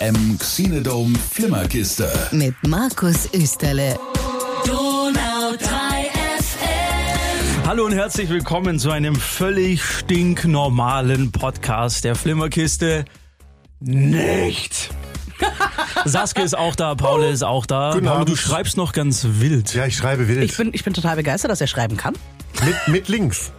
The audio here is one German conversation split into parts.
FM Xenodome Flimmerkiste. Mit Markus Österle. Donau 3 FM. Hallo und herzlich willkommen zu einem völlig stinknormalen Podcast der Flimmerkiste. Nicht. Saskia ist auch da, Paul ist auch da. Guten Paul, Abend. du schreibst noch ganz wild. Ja, ich schreibe wild. Ich bin, ich bin total begeistert, dass er schreiben kann. mit, mit links.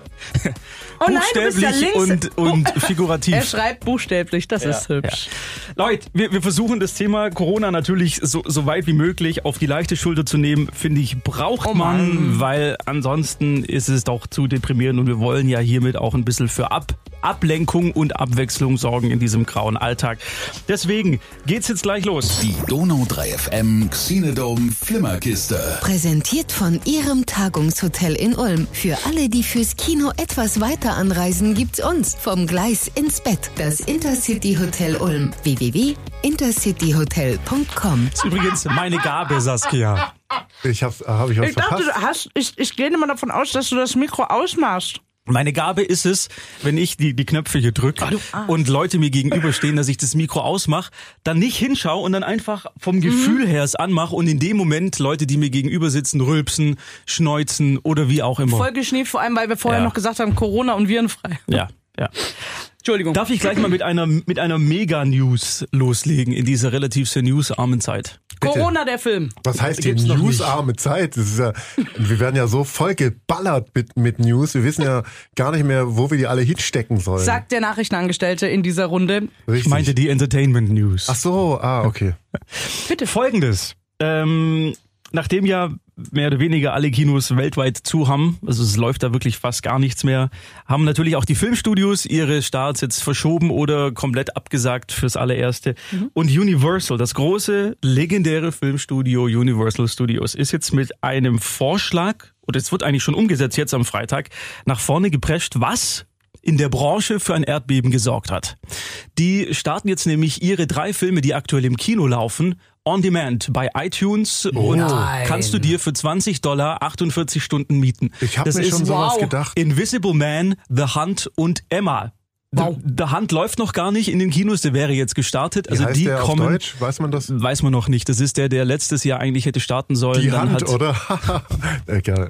Oh nein, du bist ja Buchstäblich links. und, und figurativ. Er schreibt buchstäblich, das ist hübsch. Leute, wir, wir versuchen das Thema Corona natürlich so, so weit wie möglich auf die leichte Schulter zu nehmen, finde ich, braucht Oh man, weil ansonsten ist es doch zu deprimierend und wir wollen ja hiermit auch ein bisschen für Ab Ablenkung und Abwechslung sorgen in diesem grauen Alltag. Deswegen geht's jetzt gleich los. Die Donau 3 FM Xenodome Flimmerkiste. Präsentiert von Ihrem Tagungshotel in Ulm. Für alle, die fürs Kino etwas weiter anreisen, gibt's uns. Vom Gleis ins Bett. Das Intercity Hotel Ulm. www.intercityhotel.com. Das ist übrigens meine Gabe, Saskia. Ich hab's, äh, hab ich was Ich dachte, verpasst? du hast, ich, ich gehe immer davon aus, dass du das Mikro ausmachst. Meine Gabe ist es, wenn ich die, die Knöpfe hier drücke Arsch. und Leute mir gegenüberstehen, dass ich das Mikro ausmache, dann nicht hinschaue und dann einfach vom Gefühl her es anmache und in dem Moment Leute, die mir gegenüber sitzen, rülpsen, schneuzen oder wie auch immer. Voll geschnieft, vor allem, weil wir vorher Ja. noch gesagt haben, Corona und virenfrei. Ja, ja. Entschuldigung. Darf ich gleich mal mit einer, mit einer Mega-News loslegen in dieser relativ sehr newsarmen Zeit? Corona, der Film. Was heißt hier newsarme Zeit? Das ist ja, wir werden ja so voll geballert mit, mit News. Wir wissen ja gar nicht mehr, wo wir die alle hinstecken sollen. Sagt der Nachrichtenangestellte in dieser Runde. Richtig. Ich meinte die Entertainment News. Ach so, ah, okay. Bitte. Folgendes. Ähm, nachdem ja mehr oder weniger alle Kinos weltweit zu haben, also es läuft da wirklich fast gar nichts mehr, haben natürlich auch die Filmstudios ihre Starts jetzt verschoben oder komplett abgesagt fürs allererste. Und Universal, das große, legendäre Filmstudio Universal Studios, ist jetzt mit einem Vorschlag, oder es wird eigentlich schon umgesetzt jetzt am Freitag, nach vorne geprescht, was in der Branche für ein Erdbeben gesorgt hat. Die starten jetzt nämlich ihre drei Filme, die aktuell im Kino laufen, on demand bei iTunes und Nein. kannst du dir für 20 Dollar 48 Stunden mieten. Ich habe Das mir ist schon sowas wow. gedacht. Invisible Man, The Hunt und Emma. Wow. The, Hunt läuft noch gar nicht in den Kinos, der wäre jetzt gestartet. Wie Also heißt die der kommen, auf Deutsch? Weiß man das? weiß man noch nicht. Das ist der, der letztes Jahr eigentlich hätte starten sollen. Die Dann Hand, hat, oder? äh, gerne.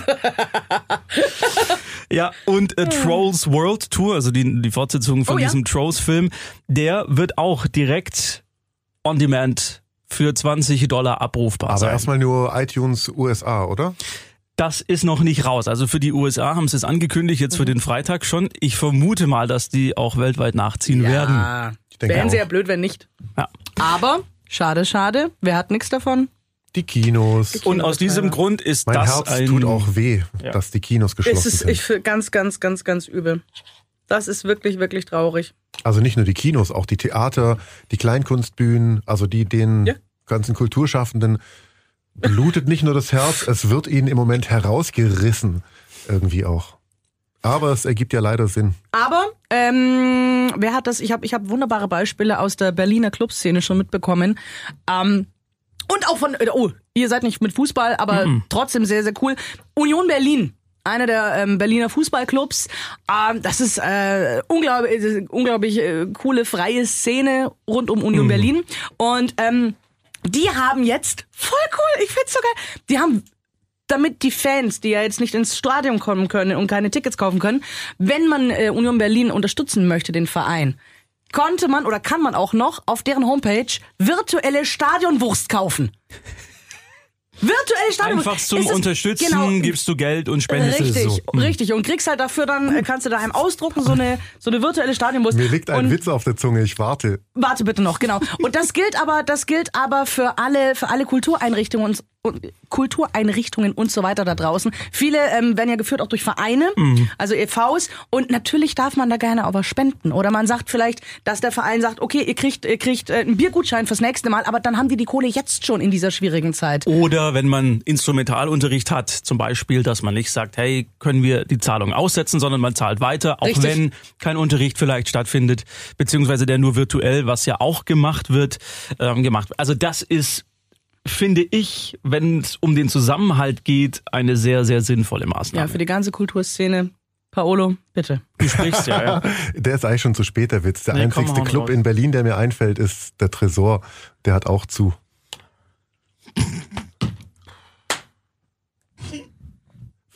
Ja, und äh, Trolls World Tour, also die, die Fortsetzung von Oh ja. diesem Trolls-Film, der wird auch direkt on demand für 20 Dollar abrufbar Aber sein. erstmal nur iTunes USA, oder? Das ist noch nicht raus. Also für die USA haben sie es angekündigt, jetzt für den Freitag schon. Ich vermute mal, dass die auch weltweit nachziehen werden. Ja. Ich denke Wären sie ja blöd, wenn nicht. Ja. Aber, schade, schade. Wer hat nichts davon? Die Kinos. Und aus diesem Grund ist Mein das Herz ein tut auch weh, Ja. dass die Kinos Es geschlossen ist sind. ich, ganz, ganz, ganz, ganz übel. Das ist wirklich, wirklich traurig. Also nicht nur die Kinos, auch die Theater, die Kleinkunstbühnen, also die den Ja. ganzen Kulturschaffenden blutet nicht nur das Herz, es wird ihnen im Moment herausgerissen irgendwie auch. Aber es ergibt ja leider Sinn. Aber ähm, wer hat das? Ich habe ich hab wunderbare Beispiele aus der Berliner Clubszene schon mitbekommen. Ähm, und auch von, oh, ihr seid nicht mit Fußball, aber trotzdem sehr, sehr cool. Union Berlin. Einer der ähm, Berliner Fußballclubs. Ähm, das ist äh, unglaublich, äh, unglaublich äh, coole freie Szene rund um Union Berlin. Und ähm, die haben jetzt voll cool. Ich find's so geil. Die haben damit die Fans, die ja jetzt nicht ins Stadion kommen können und keine Tickets kaufen können, wenn man äh, Union Berlin unterstützen möchte, den Verein, konnte man oder kann man auch noch auf deren Homepage virtuelle Stadionwurst kaufen. Virtuelle Stadionwurst. einfach zum Es Unterstützen, genau, gibst du Geld und spendest Richtig, es so. richtig. Und kriegst halt dafür dann, äh, kannst du daheim ausdrucken, so eine, so eine virtuelle Stadionwurst. Mir liegt ein und Witz auf der Zunge, ich warte. Warte bitte noch, genau. Und das gilt aber, das gilt aber für alle, für alle Kultureinrichtungen und, und Kultureinrichtungen und so weiter da draußen. Viele ähm, werden ja geführt auch durch Vereine, also EVs. Und natürlich darf man da gerne aber spenden. Oder man sagt vielleicht, dass der Verein sagt, okay, ihr kriegt, ihr kriegt äh, einen Biergutschein fürs nächste Mal, aber dann haben die die Kohle jetzt schon in dieser schwierigen Zeit. Oder wenn man Instrumentalunterricht hat, zum Beispiel, dass man nicht sagt, hey, können wir die Zahlung aussetzen, sondern man zahlt weiter, auch Richtig. wenn kein Unterricht vielleicht stattfindet, beziehungsweise der nur virtuell, was ja auch gemacht wird, ähm, gemacht. wird. Also das ist, finde ich, wenn es um den Zusammenhalt geht, eine sehr, sehr sinnvolle Ja, Maßnahme. für die ganze Kulturszene Paolo, bitte. Du sprichst ja, ja. Der ist eigentlich schon zu spät, der Witz. Der Nee, einzigste Club raus. in Berlin, der mir einfällt, ist der Tresor. Der hat auch zu.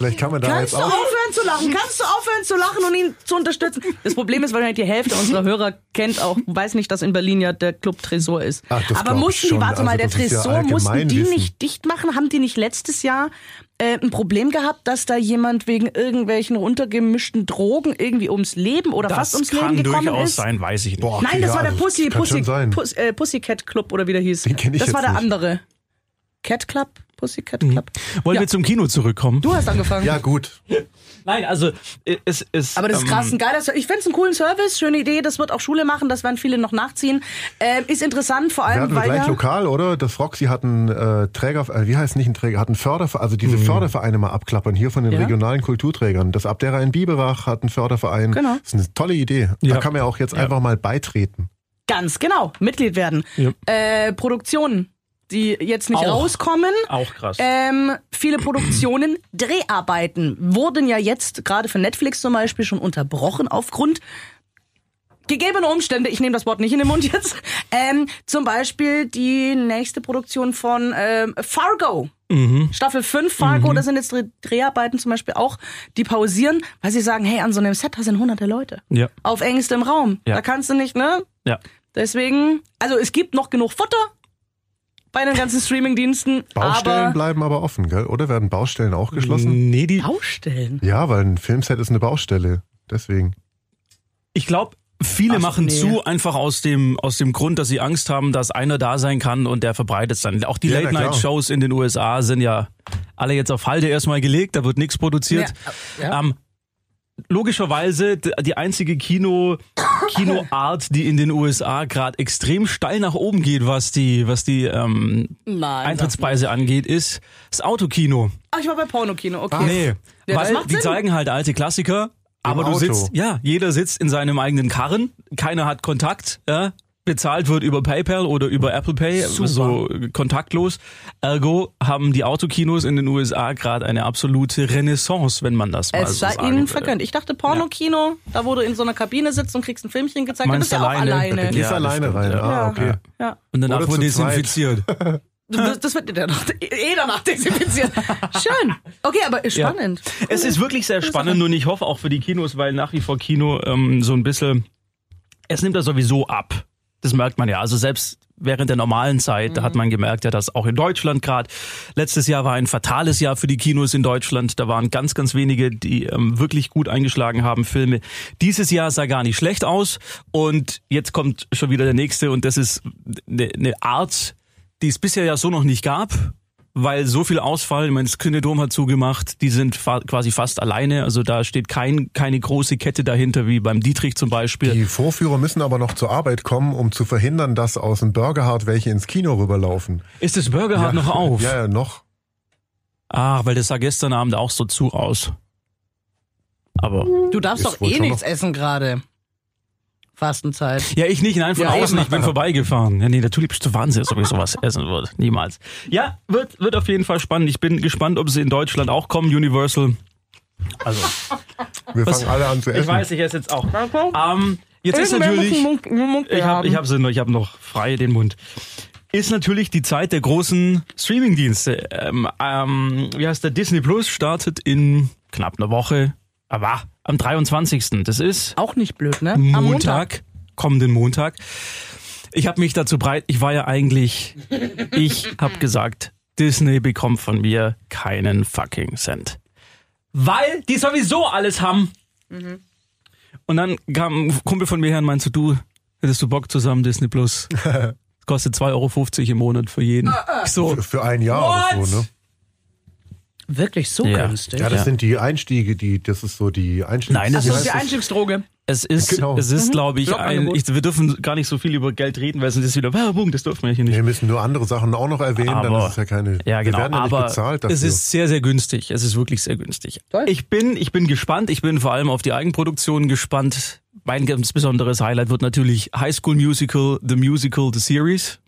Vielleicht kann man da Kannst jetzt du auch. aufhören zu lachen? Kannst du aufhören zu lachen und ihn zu unterstützen? Das Problem ist wahrscheinlich, die Hälfte unserer Hörer kennt auch, weiß nicht, dass in Berlin ja der Club Tresor ist. Ach, das Aber mussten die, warte Also mal, der das ist ja Tresor, mussten die Allgemeinwissen. nicht dicht machen? Haben die nicht letztes Jahr äh, ein Problem gehabt, dass da jemand wegen irgendwelchen runtergemischten Drogen irgendwie ums Leben oder Das fast ums kann Leben gekommen durchaus ist? sein, weiß ich nicht. Boah, Nein, das ja, war der Pussy, kann Pussy, schon sein. Puss, äh, Pussycat Club oder wie der hieß. Den kenn ich das war der nicht. andere. Cat Club? Pussycat Club? Wollen Ja. wir zum Kino zurückkommen? Du hast angefangen. Ja, gut. Nein, also es ist. Aber das ist ähm, krass, ein geiler Service. Ich find's einen coolen Service, schöne Idee, das wird auch Schule machen, das werden viele noch nachziehen. Ähm, ist interessant, vor Wir allem, hatten weil gleich ja, lokal, oder? Das Roxy hat einen äh, Träger, äh, wie heißt nicht ein Träger, hat einen Förderverein, also diese Fördervereine mal abklappern, hier von den Mhm. Ja. regionalen Kulturträgern. Das Abdera in Biberach hat einen Förderverein. Genau. Das ist eine tolle Idee. Ja. Da kann man ja auch jetzt einfach mal beitreten. ganz genau Mitglied werden. Ja. Äh, Produktionen, die jetzt nicht Auch. rauskommen. Auch krass. Ähm, viele Produktionen, Dreharbeiten wurden ja jetzt gerade für Netflix zum Beispiel schon unterbrochen aufgrund gegebener Umstände. Ich nehme das Wort nicht in den Mund jetzt. Ähm, zum Beispiel die nächste Produktion von ähm, Fargo. Mhm. Staffel 5 Fargo, da sind jetzt Dreh- Dreharbeiten zum Beispiel auch, die pausieren, weil sie sagen, hey, an so einem Set da sind hunderte Leute. Ja. Auf engstem Raum. Ja. Da kannst du nicht, ne? Ja. Deswegen, also es gibt noch genug Futter bei den ganzen Streamingdiensten, Baustellen aber bleiben aber offen, gell? Oder werden Baustellen auch geschlossen? Nee, die, Baustellen. Ja, weil ein Filmset ist eine Baustelle. Deswegen. ich glaube, viele Ach, machen nee. zu, einfach aus dem, aus dem Grund, dass sie Angst haben, dass einer da sein kann und der verbreitet es dann. Auch die Ja. Late-Night-Shows in den USA sind ja alle jetzt auf Halde erstmal gelegt, da wird nichts produziert. Ja, ja. Ähm, logischerweise die einzige Kino Kinoart, die in den USA gerade extrem steil nach oben geht, was die was die ähm, Nein. Eintrittspreise angeht, ist das Autokino. Ach, ich war bei Pornokino, okay. Nee, Ja, das weil macht die Sinn. zeigen halt alte Klassiker, aber du Auto. sitzt, ja, jeder sitzt in seinem eigenen Karren, keiner hat Kontakt, ja, bezahlt wird über PayPal oder über Apple Pay, Super. so kontaktlos. Ergo haben die Autokinos in den USA gerade eine absolute Renaissance, wenn man das mal Es so sei sagen ihnen würde. vergönnt. Ich dachte Pornokino, da wo du in so einer Kabine sitzt und kriegst ein Filmchen gezeigt, da Meinst bist du ja auch alleine? Da gehst Ja, das alleine rein. ja. Ah, Ja. okay. Ja. Und danach zweit. desinfiziert. Das, das wird danach, eh danach desinfiziert. Schön. Okay, aber ist Ja. spannend. Es ist wirklich sehr spannend und ich hoffe auch für die Kinos, weil nach wie vor Kino ähm, so ein bisschen, es nimmt ja sowieso ab. Das merkt man ja. Also selbst während der normalen Zeit, da hat man gemerkt, ja, dass auch in Deutschland gerade, letztes Jahr war ein fatales Jahr für die Kinos in Deutschland. Da waren ganz, ganz wenige, die ähm, wirklich gut eingeschlagen haben, Filme. Dieses Jahr sah gar nicht schlecht aus und jetzt kommt schon wieder der nächste und das ist eine, eine Art, die es bisher ja so noch nicht gab weil so viel Ausfall, ich meine, das Königdom hat zugemacht, die sind fa quasi fast alleine, also da steht kein, keine große Kette dahinter, wie beim Dietrich zum Beispiel. Die Vorführer müssen aber noch zur Arbeit kommen, um zu verhindern, dass aus dem Burgerhard welche ins Kino rüberlaufen. Ist das Burger Hut noch auf? Ja, ja, noch. Ach, weil das sah gestern Abend auch so zu aus. Aber, Du darfst doch eh nichts essen gerade. Fastenzeit. ja, ich nicht, nein, von Ja, außen, ich bin vorbeigefahren. Ja, nee, natürlich bist du Wahnsinn, ob ich sowas essen würde. Niemals. Ja, wird, wird auf jeden Fall spannend. Ich bin gespannt, ob sie in Deutschland auch kommen, Universal. Also, Wir Was? fangen alle an zu essen. ich weiß, ich esse jetzt auch. Ähm, jetzt ist natürlich... Ich habe ich hab, ich hab noch frei den Mund. Ist natürlich die Zeit der großen Streamingdienste. Ähm, ähm, wie heißt der? Disney Plus startet in knapp einer Woche. Aber am 23. Das ist Auch nicht blöd, ne? Am Montag, kommenden Montag. Ich habe mich dazu breit. Ich war ja eigentlich. Ich habe gesagt, Disney bekommt von mir keinen fucking Cent. Weil die sowieso alles haben. Und dann kam ein Kumpel von mir her und meinte so, du, hättest du Bock zusammen Disney Plus? Kostet 2,50 Euro im Monat für jeden. Ich so, Für, für ein Jahr oder What? so, ne? Wirklich so Ja. günstig. Ja, das Ja. sind die Einstiege, die, das ist so die Einstiege. Nein, das Achso, ist- das ist die Einstiegsdroge. Es ist, Genau. es ist, glaube ich, ein, ich, wir dürfen gar nicht so viel über Geld reden, weil sonst ist wieder Werbung, das dürfen wir hier nicht. Wir müssen nur andere Sachen auch noch erwähnen, dann Aber- ist es ja keine. Ja, genau. Wir werden ja aber nicht bezahlt dafür. es ist sehr, sehr günstig. Es ist wirklich sehr günstig. Toll. Ich bin, ich bin gespannt. Ich bin vor allem auf die Eigenproduktionen gespannt. Mein ganz besonderes Highlight wird natürlich High School Musical, The Musical, The Series.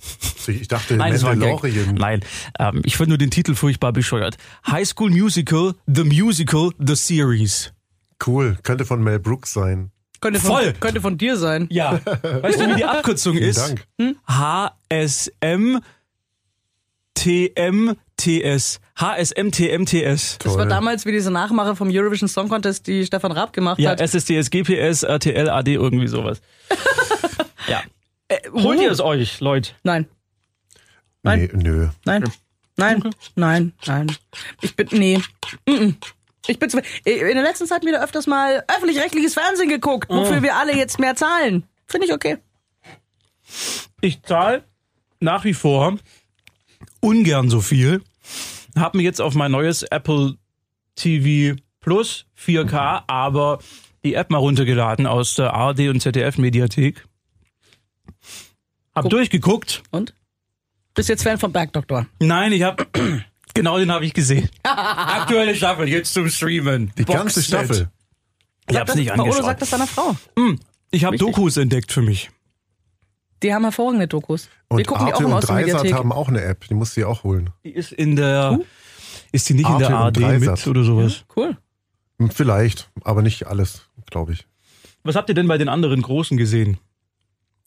ich dachte, Nein. Mandalorian. Nein, ähm, ich finde nur den Titel furchtbar bescheuert. High School Musical, The Musical, The Series. Cool. Könnte von Mel Brooks sein. Könnte von, Voll. könnte von dir sein. Ja. Weißt du, wie die Abkürzung Vielen ist? Dank. HSM TMTS. HSM TMTS. Das war damals wie diese Nachmache vom Eurovision Song Contest, die Stefan Raab gemacht Ja, hat. SSDS, GPS, RTL, AD, irgendwie sowas. ja. Äh, Holt ihr es euch, Leute? Nein, Nein. Nee, nö. nein, nein, nein, nein. Ich bin, nee. Mm-mm. Ich bin zu, in der letzten Zeit wieder öfters mal öffentlich-rechtliches Fernsehen geguckt, wofür wir alle jetzt mehr zahlen. Finde ich okay. Ich zahle nach wie vor ungern so viel. Hab mir jetzt auf mein neues Apple TV Plus 4K aber die App mal runtergeladen aus der ARD und ZDF Mediathek. Hab Guck. durchgeguckt. Und? Bist jetzt Fan vom Bergdoktor? Nein, ich hab genau den habe ich gesehen. Aktuelle Staffel jetzt zum Streamen. Die ganze Boxset. Staffel. Ich hab's nicht Paolo angeschaut. sagt das deiner Frau. Ich habe. Dokus entdeckt für mich. Die haben hervorragende Dokus. wir Und gucken die auch Arte immer und aus der Dreisat Mediathek. haben auch eine App. Die musst du dir auch holen. Die ist in der ist die nicht in der Arte ARD mit oder sowas? Cool. Hm, Vielleicht, aber nicht alles, glaube ich. Was habt ihr denn bei den anderen großen gesehen?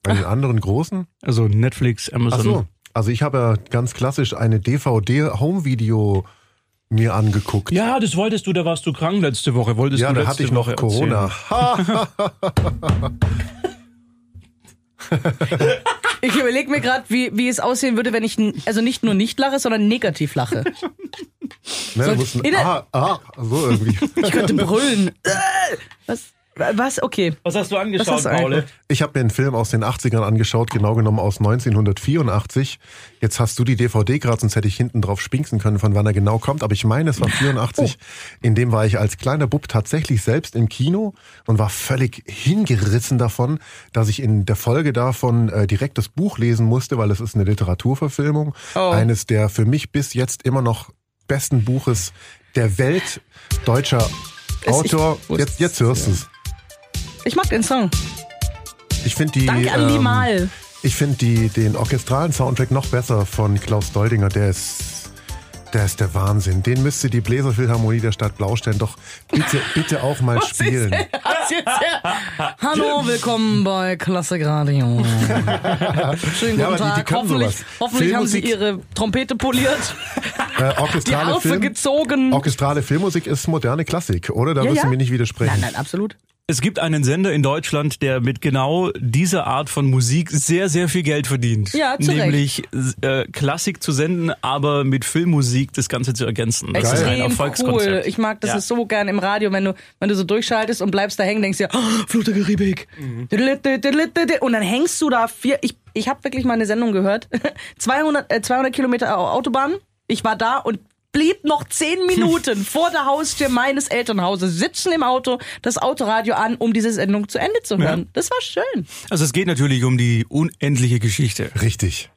Bei den anderen großen? Also Netflix, Amazon. Ach so. Also ich habe ja ganz klassisch eine DVD-Home-Video mir angeguckt. Ja, das wolltest du, da warst du krank letzte Woche. Wolltest Ja, du da letzte hatte ich noch Woche Corona. Ich überlege mir gerade, wie, wie es aussehen würde, wenn ich also nicht nur nicht lache, sondern negativ lache. Ne, Soll- du musst ein, in der- ah, ah, so irgendwie. Ich könnte brüllen. Was? Was? Okay. Was hast du angeschaut, hast du Paul? Ich habe mir einen Film aus den 80ern angeschaut, genau genommen aus 1984. Jetzt hast du die DVD gerade, sonst hätte ich hinten drauf spinksen können, von wann er genau kommt. Aber ich meine, es war 84. In dem war ich als kleiner Bub tatsächlich selbst im Kino und war völlig hingerissen davon, dass ich in der Folge davon äh, direkt das Buch lesen musste, weil es ist eine Literaturverfilmung. Oh. Eines der für mich bis jetzt immer noch besten Buches der Welt deutscher Autor. Jetzt, jetzt hörst ja. du's. Ich mag den Song. Ich finde die. Danke an ähm, Limal. Ich finde die den orchestralen Soundtrack noch besser von Klaus Doldinger. Der ist, der ist der Wahnsinn. Den müsste die Bläserphilharmonie der Stadt Blaustein doch bitte, bitte auch mal spielen. Was jetzt her? Hallo, willkommen bei Klassik Radio. Schönen guten Ja, aber die- die Tag. hoffentlich hoffentlich haben Sie Ihre Trompete poliert, Äh, die orchestrale, Harfe Film, gezogen. orchestrale Filmmusik ist moderne Klassik, oder? Da Ja, wirst ja. du mir nicht widersprechen. Nein, nein, absolut. Es gibt einen Sender in Deutschland, der mit genau dieser Art von Musik sehr, sehr viel Geld verdient. Ja, zu. Nämlich äh, Klassik zu senden, aber mit Filmmusik das Ganze zu ergänzen. Das ist ein Extrem cool. Erfolgskonzept. Ich mag das Ja. so gern im Radio, wenn du, wenn du so durchschaltest und bleibst da hängen, denkst dir, oh, Flut der Karibik. Und dann hängst du da vier, ich, ich habe wirklich mal eine Sendung gehört. 200, äh, 200 Kilometer Au- Autobahn. Ich war da und blieb noch zehn Minuten vor der Haustür meines Elternhauses sitzen im Auto, das Autoradio an, um diese Sendung zu Ende zu hören. Das war schön. Also es geht natürlich um die unendliche Geschichte. Richtig.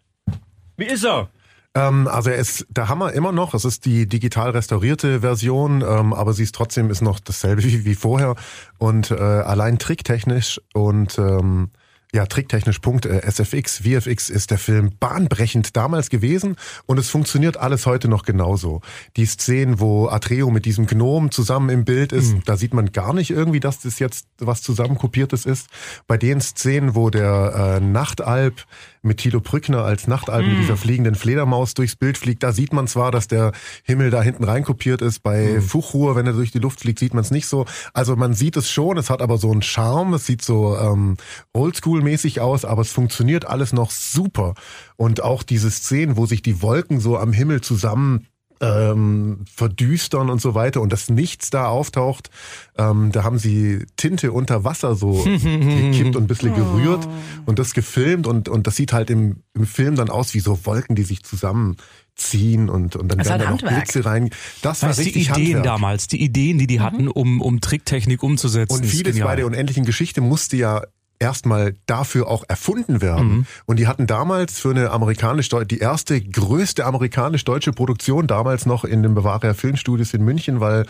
Wie ist er? Ähm, also er ist der Hammer immer noch. Es ist die digital restaurierte Version, ähm, aber sie ist trotzdem ist noch dasselbe wie, wie vorher. Und äh, allein tricktechnisch und ähm, ja, tricktechnisch Punkt, äh, SFX, VFX ist der Film bahnbrechend damals gewesen und es funktioniert alles heute noch genauso. Die Szenen, wo Atreo mit diesem Gnom zusammen im Bild ist, da sieht man gar nicht irgendwie, dass das jetzt was zusammenkopiertes ist. Bei den Szenen, wo der äh, Nachtalb mit Thilo Brückner als Nachtalb mit dieser fliegenden Fledermaus durchs Bild fliegt, da sieht man zwar, dass der Himmel da hinten reinkopiert ist. Bei Fuchruhr, wenn er durch die Luft fliegt, sieht man es nicht so. Also man sieht es schon, es hat aber so einen Charme, es sieht so ähm, Oldschool-mäßig aus, aber es funktioniert alles noch super. Und auch diese Szenen, wo sich die Wolken so am Himmel zusammen ähm, verdüstern und so weiter und das Nichts da auftaucht. Ähm, da haben sie Tinte unter Wasser so gekippt und ein bisschen gerührt und das gefilmt und, und das sieht halt im, im Film dann aus wie so Wolken, die sich zusammenziehen und, und dann Das werden da noch Handwerk. Blitze rein. Das war Weißt, die richtig Ideen Handwerk. damals, die Ideen, die die hatten, um, um Tricktechnik umzusetzen. Und vieles bei der unendlichen Geschichte musste ja erstmal dafür auch erfunden werden. Mhm. Und die hatten damals für eine amerikanisch die erste größte amerikanisch-deutsche Produktion damals noch in den Bavaria Filmstudios in München, weil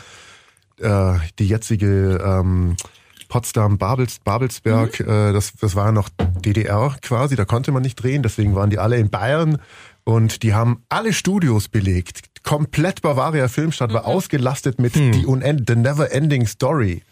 äh, die jetzige ähm, Potsdam, Babels, Babelsberg, Mhm. äh, das, das war noch DDR quasi, da konnte man nicht drehen, deswegen waren die alle in Bayern und die haben alle Studios belegt. Komplett Bavaria Filmstadt Mhm. war ausgelastet mit die Unend The Never Ending Story.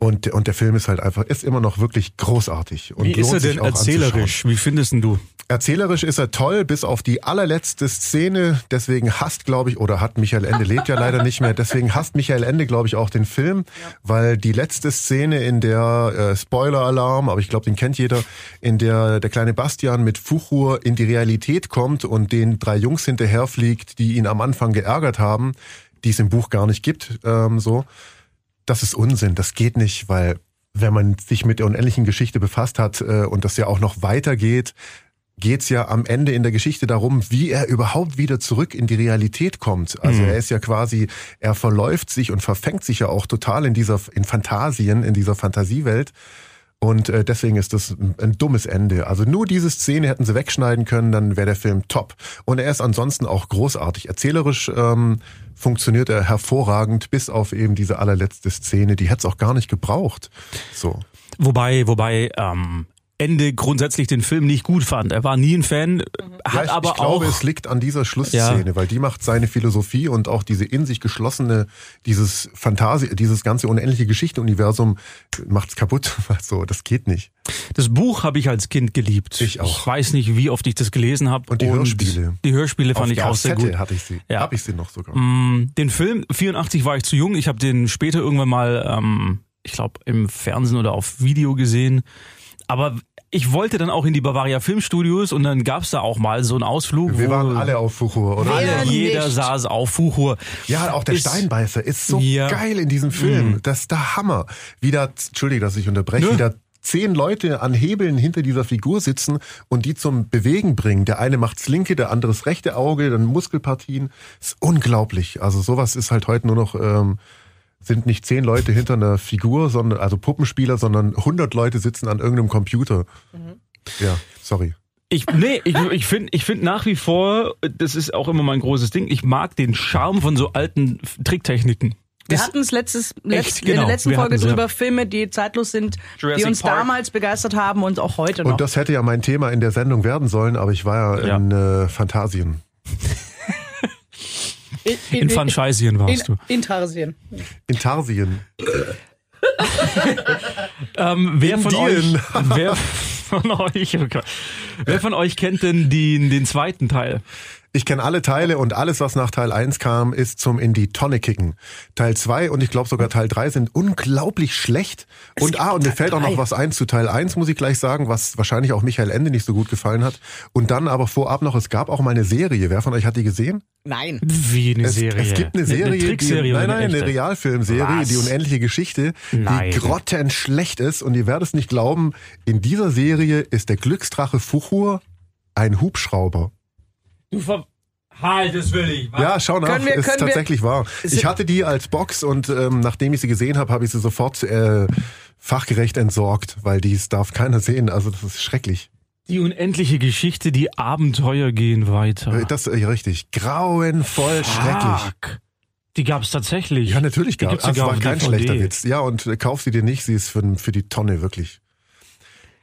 Und, und der Film ist halt einfach, ist immer noch wirklich großartig. Und Wie ist lohnt er sich denn erzählerisch? Wie findest du? Erzählerisch ist er toll, bis auf die allerletzte Szene. Deswegen hasst, glaube ich, oder hat Michael Ende, lebt ja leider nicht mehr. Deswegen hasst Michael Ende, glaube ich, auch den Film, weil die letzte Szene, in der äh, Spoiler-Alarm, aber ich glaube, den kennt jeder, in der der kleine Bastian mit Fuchur in die Realität kommt und den drei Jungs hinterherfliegt, die ihn am Anfang geärgert haben, die es im Buch gar nicht gibt, ähm, so. Das ist Unsinn. Das geht nicht, weil wenn man sich mit der unendlichen Geschichte befasst hat äh, und das ja auch noch weitergeht, geht's ja am Ende in der Geschichte darum, wie er überhaupt wieder zurück in die Realität kommt. Also er ist ja quasi, er verläuft sich und verfängt sich ja auch total in dieser, in Fantasien, in dieser Fantasiewelt. Und äh, deswegen ist das ein, dummes Ende. Also nur diese Szene hätten sie wegschneiden können, dann wäre der Film top. Und er ist ansonsten auch großartig. Erzählerisch ähm, funktioniert er hervorragend, bis auf eben diese allerletzte Szene. Die hätte es auch gar nicht gebraucht. So. Wobei, wobei, ähm, Ende grundsätzlich den Film nicht gut fand. Er war nie ein Fan, hat Ja, ich, aber ich glaube, auch. es liegt an dieser Schlussszene, Ja. weil die macht seine Philosophie und auch diese in sich geschlossene, dieses Fantasie, dieses ganze unendliche Geschichteuniversum macht's kaputt. So, das geht nicht. Das Buch habe ich als Kind geliebt. Ich auch. Ich weiß nicht, wie oft ich das gelesen habe. Und die Hörspiele. Die Hörspiele fand Auf ich auch sehr Kassette gut. hatte ich sie. Ja. Hab ich sie noch sogar. Mm, Den Film 84 war ich zu jung. Ich habe den später irgendwann mal, ähm, ich glaube, im Fernsehen oder auf Video gesehen. Aber ich wollte dann auch in die Bavaria Filmstudios und dann gab's da auch mal so einen Ausflug. Wir wo waren alle auf Fuchur, oder? alle, jeder nicht? saß auf Fuchur. Ja, auch der Ist- Steinbeißer ist so Ja. geil in diesem Film. Mhm. Das ist der Hammer. Wieder, entschuldige, dass ich unterbreche, Nö. wieder zehn Leute an Hebeln hinter dieser Figur sitzen und die zum Bewegen bringen. Der eine macht's linke, der andere das rechte Auge, dann Muskelpartien. ist unglaublich. Also sowas ist halt heute nur noch, ähm, sind nicht zehn Leute hinter einer Figur, sondern, also Puppenspieler, sondern 100 Leute sitzen an irgendeinem Computer. Ja, sorry. Ich, nee, ich, ich finde ich find nach wie vor, das ist auch immer mein großes Ding, ich mag den Charme von so alten Tricktechniken. Wir hatten es letztes, letzt, in genau. der letzten Wir Folge hatten's, ja. drüber, Filme, die zeitlos sind, die Jurassic uns Park. damals begeistert haben und auch heute noch. Und das hätte ja mein Thema in der Sendung werden sollen, aber ich war ja, Ja. in äh, Fantasien. in, In Fanscheisien warst du. in, Tarsien. In Tarsien. Ähm, wer von euch, wer von euch, wer von euch kennt denn den, den zweiten Teil? Ich kenne alle Teile und alles, was nach Teil 1 kam, ist zum in die Tonne kicken. Teil 2 und ich glaube sogar Teil 3 sind unglaublich schlecht. Und ah, und mir fällt auch noch was ein zu Teil 1, muss ich gleich sagen, was wahrscheinlich auch Michael Ende nicht so gut gefallen hat. Und dann aber vorab noch, es gab auch mal eine Serie. Wer von euch hat die gesehen? Nein. Wie eine Es, Serie? es gibt eine Serie, Trickserie die, nein, nein, eine echte? Realfilmserie, Was? die unendliche Geschichte, Nein. die grottenschlecht ist. Und ihr werdet es nicht glauben, in dieser Serie ist der Glücksdrache Fuchur ein Hubschrauber. Du ver halt, das will ich. Ja, schau nach, Können wir- ist können wir- tatsächlich wahr. Ist Ich ja- hatte die als Box und ähm, nachdem ich sie gesehen habe, habe ich sie sofort äh, fachgerecht entsorgt, weil dies darf keiner sehen. Also das ist schrecklich. Die unendliche Geschichte, die Abenteuer gehen weiter. Äh, Das äh, richtig. Grauenvoll schrecklich. Fuck. Die gab's tatsächlich. Ja, natürlich gab es. Also sogar war kein DVD. schlechter Witz. Ja, und äh, kauf sie dir nicht, sie ist für, für die Tonne, wirklich.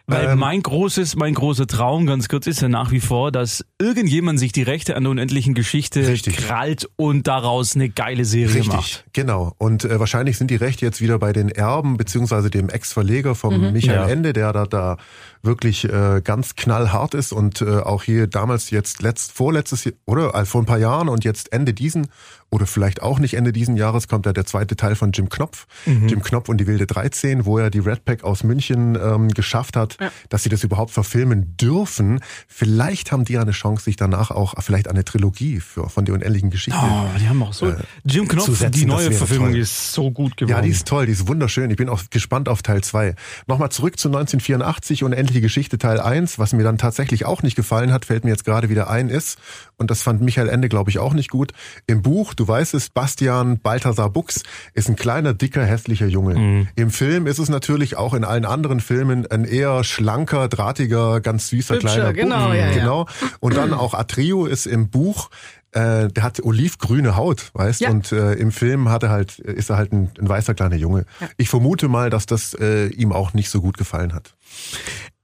Weil Ähm, mein großes, mein großer Traum, ganz kurz, ist ja nach wie vor, dass irgendjemand sich die Rechte an der unendlichen Geschichte Richtig. krallt und daraus eine geile Serie Richtig, macht. genau. Und äh, wahrscheinlich sind die Rechte jetzt wieder bei den Erben beziehungsweise dem Ex-Verleger vom Michael Ja. Ende, der da, da wirklich äh, ganz knallhart ist und äh, auch hier damals jetzt letzt vorletztes Jahr, oder äh, vor ein paar Jahren und jetzt Ende diesen oder vielleicht auch nicht Ende diesen Jahres kommt ja der zweite Teil von Jim Knopf, Jim Knopf und die wilde 13, wo er die Red Pack aus München ähm, geschafft hat, dass sie das überhaupt verfilmen dürfen. Vielleicht haben die ja eine Chance, sich danach auch vielleicht eine Trilogie für von der unendlichen Geschichte Oh, die haben auch so. Jim Knopf, setzen, die neue Verfilmung toll. ist so gut geworden. Ja, die ist toll, die ist wunderschön. Ich bin auch gespannt auf Teil 2. Nochmal zurück zu 1984, Unendliche Geschichte Teil 1. Was mir dann tatsächlich auch nicht gefallen hat, fällt mir jetzt gerade wieder ein, ist, und das fand Michael Ende, glaube ich, auch nicht gut, im Buch, du weißt es, Bastian Balthasar Buchs ist ein kleiner, dicker, hässlicher Junge. Mhm. Im Film ist es natürlich auch in allen anderen Filmen ein eher schlanker, drahtiger, ganz süßer Hübscher, kleiner genau, Bub. ja, ja. genau. Und dann auch Atrio ist im Buch äh, der hat olivgrüne Haut, weißt Ja. Und äh, im Film hat er halt, ist er halt ein, ein weißer kleiner Junge. Ich vermute mal, dass das äh, ihm auch nicht so gut gefallen hat.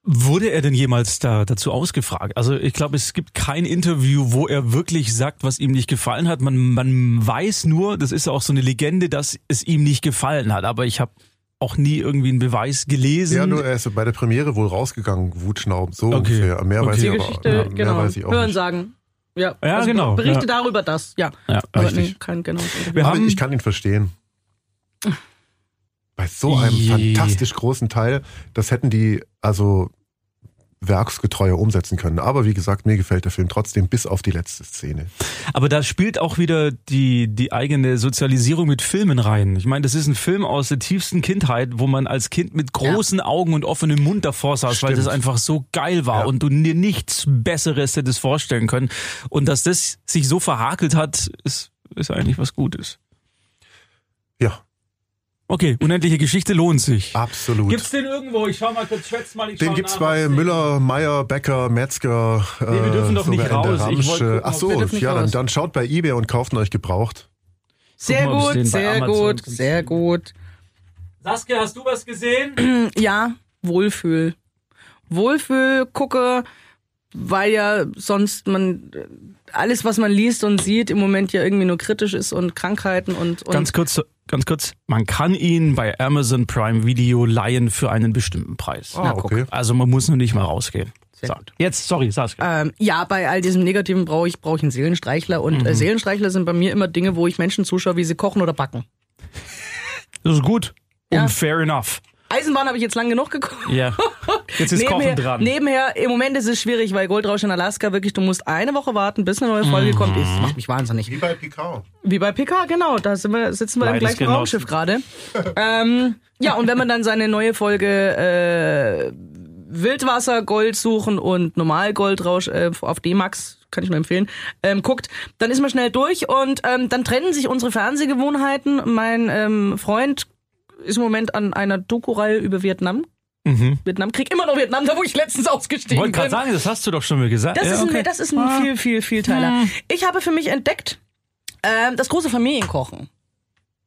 Wurde er denn jemals da dazu ausgefragt? Also ich glaube, es gibt kein Interview, wo er wirklich sagt, was ihm nicht gefallen hat. Man, man weiß nur, das ist auch so eine Legende, dass es ihm nicht gefallen hat. Aber ich habe auch nie irgendwie einen Beweis gelesen. Ja, nur er ist bei der Premiere wohl rausgegangen, Wutschnaub, so Okay. ungefähr. Mehr Okay. weiß Die ich aber Geschichte, ja, mehr genau. weiß ich auch Hören nicht. sagen. Ja, Ja, also genau, Berichte ja. darüber, das, ja. Ja, Aber richtig. nee, kein genau. Wir Aber haben, ich kann ihn verstehen. Bei so einem Je. fantastisch großen Teil, das hätten die also werksgetreuer umsetzen können. Aber wie gesagt, mir gefällt der Film trotzdem bis auf die letzte Szene. aber da spielt auch wieder die, die eigene Sozialisierung mit Filmen rein. Ich meine, das ist ein Film aus der tiefsten Kindheit, wo man als Kind mit großen Augen und offenem Mund davor saß, weil Stimmt. das einfach so geil war Ja. und du dir nichts Besseres hättest vorstellen können. Und dass das sich so verhakelt hat, ist, ist eigentlich was Gutes. Ja, Okay, unendliche Geschichte lohnt sich. absolut. Gibt's den irgendwo? Ich schau mal kurz, schätz mal. Ich den gibt's nach, bei Müller, Meyer, Bäcker, Metzger. Nee, wir dürfen doch sogar nicht in der raus. Gucken, Ach so, wir dürfen nicht ja, dann, raus. dann schaut bei eBay und kauft ihn euch gebraucht. Sehr den gut, sehr gut, sehr gut. Saskia, hast du was gesehen? Ja, Wohlfühl. Wohlfühl, gucke, weil ja sonst man äh, alles, was man liest und sieht, im Moment ja irgendwie nur kritisch ist und Krankheiten und, und Ganz kurz, ganz kurz. Man kann ihn bei Amazon Prime Video leihen für einen bestimmten Preis. Ah, guck. okay. Also man muss noch nicht mal rausgehen. So, jetzt, sorry, Saskia. Ähm, ja, bei all diesem Negativen brauche ich, brauche ich einen Seelenstreichler und Mhm. äh, Seelenstreichler sind bei mir immer Dinge, wo ich Menschen zuschaue, wie sie kochen oder backen. Das ist gut. Und Ja. fair enough. Eisenbahn habe ich jetzt lange genug geguckt. Ja. Jetzt ist Kochen nebenher, dran. nebenher, im Moment ist es schwierig, weil Goldrausch in Alaska wirklich, du musst eine Woche warten, bis eine neue Folge Mhm. kommt. Das macht mich wahnsinnig. Wie bei Picard. Wie bei PK, genau. Da sind wir, sitzen wir im gleichen. Raumschiff gerade. ähm, ja, und wenn man dann seine neue Folge äh, Wildwasser, Gold suchen und Normalgoldrausch äh, auf D-Max, kann ich nur empfehlen, ähm, guckt, dann ist man schnell durch und ähm, dann trennen sich unsere Fernsehgewohnheiten. Mein ähm, Freund ist im Moment an einer Doku-Reihe über Vietnam. Mhm. Vietnamkrieg, immer noch Vietnam, da wo ich letztens ausgestiegen Wollte bin. gerade sagen, das hast du doch schon mal gesagt. Das ja, ist ein, okay. Ah. das ist ein viel, viel, Vielteiler. Ich habe für mich entdeckt, ähm, das große Familienkochen.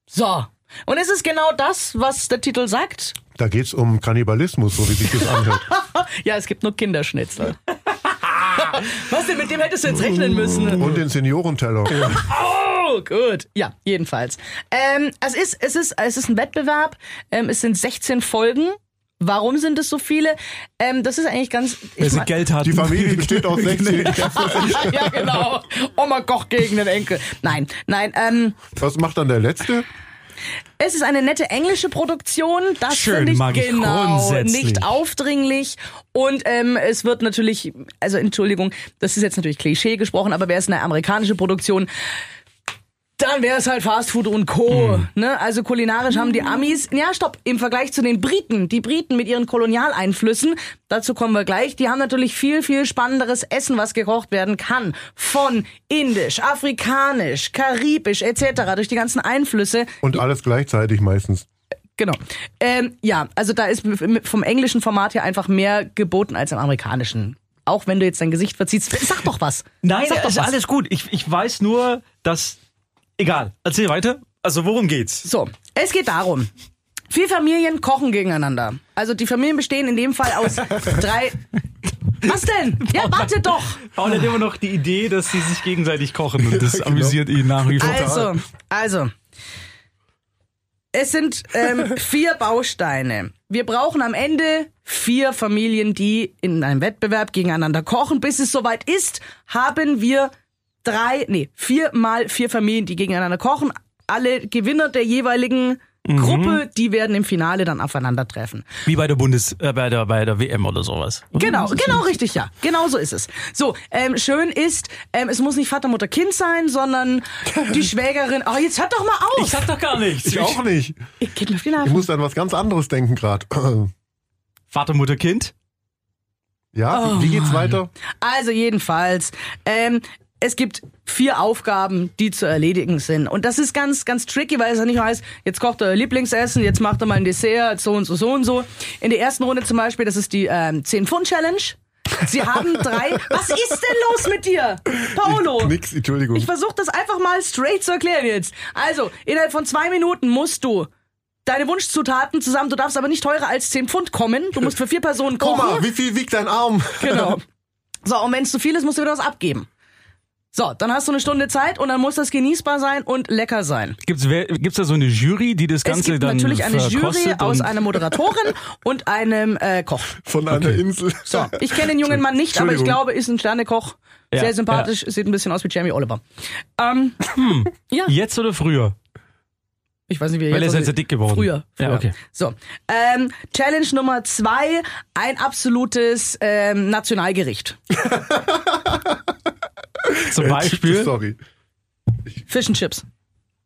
So. Und es ist genau das, was der Titel sagt. Da geht's um Kannibalismus, so wie sich das anhört. Ja, es gibt nur Kinderschnitzel. was denn, mit dem hättest du jetzt rechnen müssen? Und den Seniorenteller. Oh, gut. Ja, jedenfalls. Ähm, es ist, es ist, es ist ein Wettbewerb. Ähm, es sind 16 Folgen. Warum sind es so viele? Ähm, das ist eigentlich ganz. Wer sie Geld hat. Die Familie besteht aus 16. ja, genau. Oma kocht gegen den Enkel. Nein, nein. Ähm, Was macht dann der Letzte? Es ist eine nette englische Produktion, das Schön, finde ich mag ich genau grundsätzlich. nicht aufdringlich und ähm, es wird natürlich, also Entschuldigung, das ist jetzt natürlich Klischee gesprochen, aber wäre es eine amerikanische Produktion, dann wäre es halt Fast Food und Co. Hm. Ne? Also kulinarisch haben die Amis, ja stopp, im Vergleich zu den Briten, die Briten mit ihren Kolonialeinflüssen, dazu kommen wir gleich, die haben natürlich viel, viel spannenderes Essen, was gekocht werden kann. Von indisch, afrikanisch, karibisch etc. durch die ganzen Einflüsse. Und alles gleichzeitig meistens. Genau. Ähm, ja, also da ist vom englischen Format her einfach mehr geboten als im amerikanischen. Auch wenn du jetzt dein Gesicht verziehst. Sag doch was. Nein, Sag doch ist was. alles gut. Ich, ich weiß nur, dass. Egal. Erzähl weiter. Also worum geht's? So, es geht darum. Vier Familien kochen gegeneinander. Also die Familien bestehen in dem Fall aus drei. Was denn? Ja, warte doch. Paul hat immer noch die Idee, dass sie sich gegenseitig kochen und das amüsiert ihn nach wie vor. Also, also. Es sind ähm, vier Bausteine. Wir brauchen am Ende vier Familien, die in einem Wettbewerb gegeneinander kochen. Bis es soweit ist, haben wir drei, nee, vier mal vier Familien, die gegeneinander kochen. Alle Gewinner der jeweiligen Gruppe, die werden im Finale dann aufeinandertreffen. Wie bei der Bundes, äh, bei der bei der WM oder sowas. Genau, genau richtig, ja. Genau so ist es. So, ähm, schön ist, ähm, es muss nicht Vater, Mutter, Kind sein, sondern die Schwägerin. Oh, jetzt hört doch mal auf! Ich sag doch gar nichts. Ich auch nicht. Ich geht mir auf die Ich Nerven. muss an was ganz anderes denken gerade. Vater, Mutter, Kind. Ja, Oh, wie geht's weiter? Also jedenfalls, ähm, es gibt vier Aufgaben, die zu erledigen sind. Und das ist ganz, ganz tricky, weil es ja nicht heißt, jetzt kocht er Lieblingsessen, jetzt macht er mal ein Dessert, so und so, so und so. In der ersten Runde zum Beispiel, das ist die ähm, 10-Pfund-Challenge. Sie haben drei. Was ist denn los mit dir? Paolo! Nix, Entschuldigung. Ich versuche das einfach mal straight zu erklären jetzt. Also, innerhalb von zwei Minuten musst du deine Wunschzutaten zusammen, du darfst aber nicht teurer als 10 Pfund kommen. Du musst für vier Personen kochen. Oma, wie viel wiegt dein Arm? Genau. So, und wenn es zu viel ist, musst du wieder was abgeben. So, dann hast du eine Stunde Zeit und dann muss das genießbar sein und lecker sein. Gibt's, wer, gibt's da so eine Jury, die das Es Ganze gibt dann natürlich eine Jury aus einer Moderatorin und einem äh, Koch. Von einer Insel. So, ich kenne den jungen Mann nicht, aber ich Entschuldigung. glaube, ist ein Sternekoch. Ja, Sehr sympathisch, sieht ein bisschen aus wie Jamie Oliver. Ähm, ja, Jetzt oder früher? ich weiß nicht, wie er Weil er jetzt ist jetzt aussieht. dick geworden. Früher. früher. Ja, okay. So, ähm, Challenge Nummer zwei, ein absolutes ähm, Nationalgericht. Zum Beispiel. Sorry. Fish and Chips.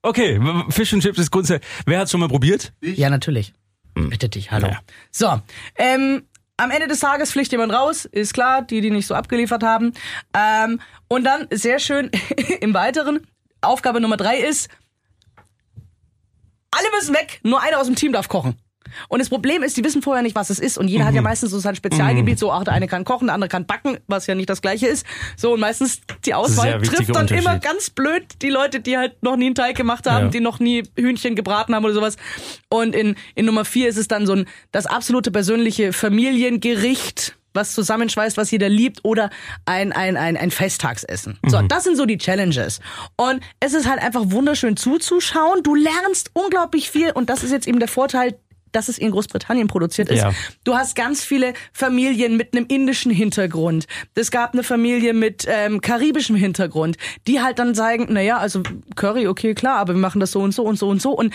Okay, Fish and Chips ist grundsätzlich. Wer hat's schon mal probiert? Ja, natürlich. Bitte dich, hallo. Naja. So, ähm, am Ende des Tages fliegt jemand raus, ist klar, die, die nicht so abgeliefert haben. Ähm, und dann, sehr schön, im Weiteren, Aufgabe Nummer drei ist, alle müssen weg, nur einer aus dem Team darf kochen. Und das Problem ist, die wissen vorher nicht, was es ist. Und jeder Mhm. hat ja meistens so sein Spezialgebiet. So, ach, der eine kann kochen, der andere kann backen, was ja nicht das gleiche ist. So, und meistens die Auswahl trifft dann immer ganz blöd die Leute, die halt noch nie einen Teig gemacht haben, Ja. die noch nie Hühnchen gebraten haben oder sowas. Und in, in Nummer vier ist es dann so ein, das absolute persönliche Familiengericht, was zusammenschweißt, was jeder liebt, oder ein, ein, ein, ein Festtagsessen. So, das sind so die Challenges. Und es ist halt einfach wunderschön zuzuschauen. Du lernst unglaublich viel und das ist jetzt eben der Vorteil, dass es in Großbritannien produziert ist. Ja. Du hast ganz viele Familien mit einem indischen Hintergrund. Es gab eine Familie mit ähm, karibischem Hintergrund, die halt dann sagen, naja, also Curry, okay, klar, aber wir machen das so und so und so und so. Und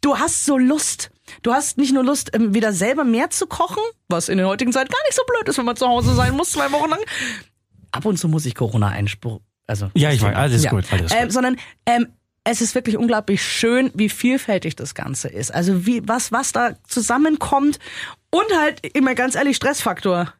du hast so Lust. Du hast nicht nur Lust, ähm, wieder selber mehr zu kochen, was in der heutigen Zeit gar nicht so blöd ist, wenn man zu Hause sein muss, zwei Wochen lang. Ab und zu muss ich Corona einspruch. Also, Ja, ich weiß, alles gut, alles ähm, gut. Sondern ähm, es ist wirklich unglaublich schön, wie vielfältig das Ganze ist. Also wie was was da zusammenkommt und halt immer ganz ehrlich Stressfaktor.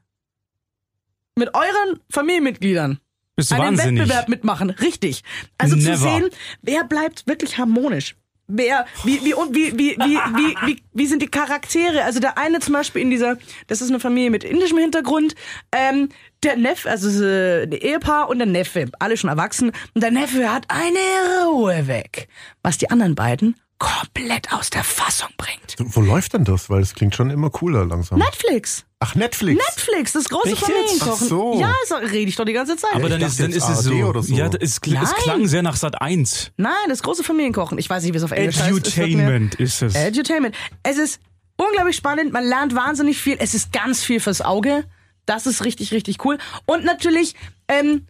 Mit euren Familienmitgliedern Bist du einen wahnsinnig? Wettbewerb mitmachen, richtig. Also Never. zu sehen, wer bleibt wirklich harmonisch. Wer, wie, wie, wie, wie, wie, wie, wie, wie sind die Charaktere? Also der eine zum Beispiel in dieser, das ist eine Familie mit indischem Hintergrund, ähm, der Neffe, also äh, der Ehepaar und der Neffe, alle schon erwachsen, und der Neffe hat eine Ruhe weg, was die anderen beiden komplett aus der Fassung bringt. Wo läuft denn das? Weil es klingt schon immer cooler langsam. Netflix. Ach, Netflix. Netflix, das große Echt? Familienkochen. Ach so. Ja, so rede ich doch die ganze Zeit. Aber dann ist, dann ist es so. So. Ja, es, kl- es Nein. klang sehr nach Sat 1. Nein, das große Familienkochen. Ich weiß nicht, wie es auf Englisch heißt. Edutainment ist es. Edutainment. Es ist unglaublich spannend, man lernt wahnsinnig viel, es ist ganz viel fürs Auge. Das ist richtig, richtig cool. Und natürlich, ähm,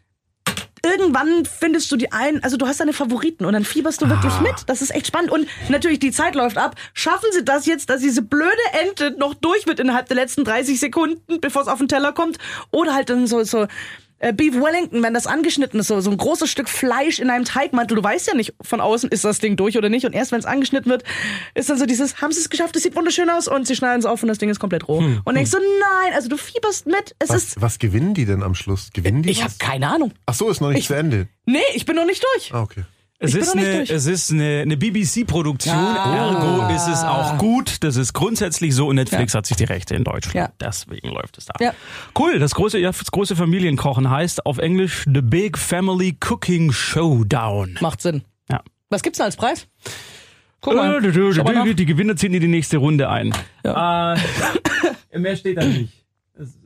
irgendwann findest du die einen, also du hast deine Favoriten und dann fieberst du wirklich mit. Das ist echt spannend. Und natürlich, die Zeit läuft ab. Schaffen sie das jetzt, dass diese blöde Ente noch durch wird innerhalb der letzten 30 Sekunden, bevor es auf den Teller kommt? Oder halt dann so, so, äh, Beef Wellington, wenn das angeschnitten ist, so, so ein großes Stück Fleisch in einem Teigmantel. Du weißt ja nicht von außen, ist das Ding durch oder nicht. Und erst wenn es angeschnitten wird, ist dann so dieses, haben sie es geschafft, es sieht wunderschön aus und sie schneiden es auf und das Ding ist komplett roh. Und denkst so, nein, also du fieberst mit. Es ist, Was, was gewinnen die denn am Schluss? Gewinnen die ich habe was? keine Ahnung. Ach so, ist noch nicht Ich- zu Ende. Nee, ich bin noch nicht durch. Ah, okay. Es ist, eine, es ist eine, eine BBC-Produktion, Ah. ergo ist es auch gut. Das ist grundsätzlich so und Netflix hat sich die Rechte in Deutschland. Ja. Deswegen läuft es da. Ja. Cool, das große, ja, das große Familienkochen heißt auf Englisch The Big Family Cooking Showdown. Macht Sinn. Ja. Was gibt's denn als Preis? Guck mal. Äh, die, Gewinner ziehen in die nächste Runde ein. Äh, mehr steht da nicht. Es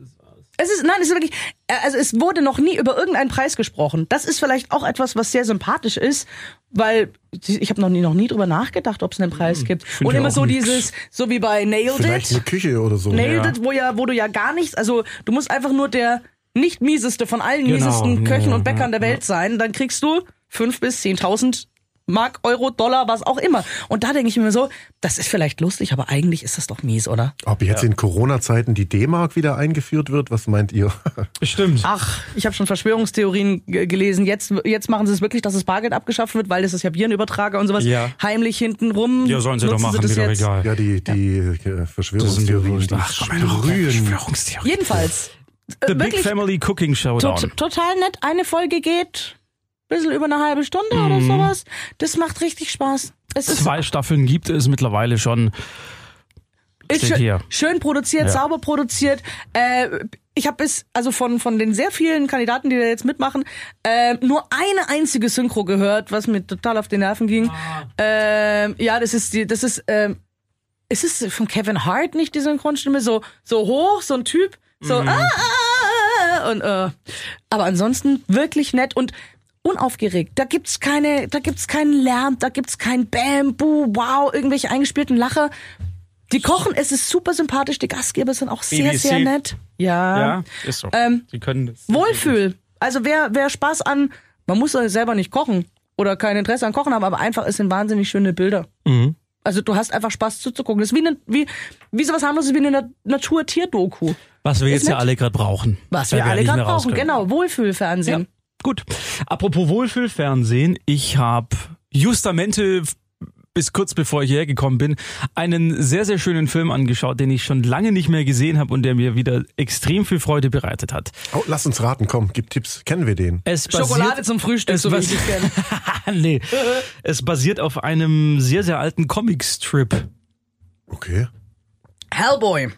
ist, nein, es ist wirklich, äh, also es wurde noch nie über irgendeinen Preis gesprochen. Das ist vielleicht auch etwas, was sehr sympathisch ist, weil ich habe noch nie, noch nie drüber nachgedacht, ob es einen Preis gibt. find Und ja immer so nix. dieses, so wie bei Nailed Vielleicht It. eine Küche oder so. Nailed Ja. It, wo ja, wo du ja gar nichts, also du musst einfach nur der nicht mieseste von allen Genau, miesesten ja, Köchen ja, und Bäckern der Welt sein, dann kriegst du fünf bis zehntausend Mark, Euro, Dollar, was auch immer. Und da denke ich mir so, das ist vielleicht lustig, aber eigentlich ist das doch mies, oder? Ob jetzt in Corona-Zeiten die D-Mark wieder eingeführt wird, was meint ihr? Stimmt. Ach, ich habe schon Verschwörungstheorien gelesen. Jetzt, jetzt machen sie es wirklich, dass das Bargeld abgeschafft wird, weil das ist ja Virenübertrager und sowas. Ja. Heimlich hinten rum. Ja, sollen sie doch machen, das mir doch jetzt. egal. Ja, die, die äh, Verschwörungstheorien, die Ach, komm, hör auf, sprühen. Verschwörungstheorie. Jedenfalls. äh, The Big wirklich Family Cooking Showdown. tot, total nett. Eine Folge geht bisschen über eine halbe Stunde Mhm. oder sowas. Das macht richtig Spaß. Es Zwei Staffeln gibt es mittlerweile schon. ist schön, hier. schön produziert, Ja. sauber produziert. Äh, ich habe bis, also von, von den sehr vielen Kandidaten, die da jetzt mitmachen, äh, nur eine einzige Synchro gehört, was mir total auf die Nerven ging. Ah. Ähm, ja, das ist die, das ist, ähm, ist es von Kevin Hart nicht die Synchronstimme? So, so hoch, so ein Typ, so, Mhm. ah, ah, ah, ah, und, äh, aber ansonsten wirklich nett und unaufgeregt. Da gibt's keine, da gibt's keinen Lärm, da gibt's kein Bam, Buh, wow, irgendwelche eingespielten Lacher. Die kochen, es ist super sympathisch, die Gastgeber sind auch sehr, BBC. sehr nett. Ja. Ja, ist so. Ähm, Sie können das. Wohlfühl. Also wer, wer Spaß an, man muss ja selber nicht kochen oder kein Interesse an Kochen haben, aber einfach, es sind wahnsinnig schöne Bilder. Mhm. Also du hast einfach Spaß zuzugucken. Das ist wie, eine, wie, wie sowas harmloses wie eine Na- Natur-Tier-Doku. Was wir jetzt Ist ja nett. alle gerade brauchen. Was wir alle gerade brauchen. können. Genau, Wohlfühlfernsehen. Ja. Gut. Apropos Wohlfühlfernsehen, ich habe justamente bis kurz bevor ich hierher gekommen bin, einen sehr, sehr schönen Film angeschaut, den ich schon lange nicht mehr gesehen habe und der mir wieder extrem viel Freude bereitet hat. Oh, lass uns raten, komm, gib Tipps. Kennen wir den? Es basiert, Schokolade zum Frühstück, es so wie ich kenne. nee, es basiert auf einem sehr, sehr alten Comicstrip. Okay. Hellboy.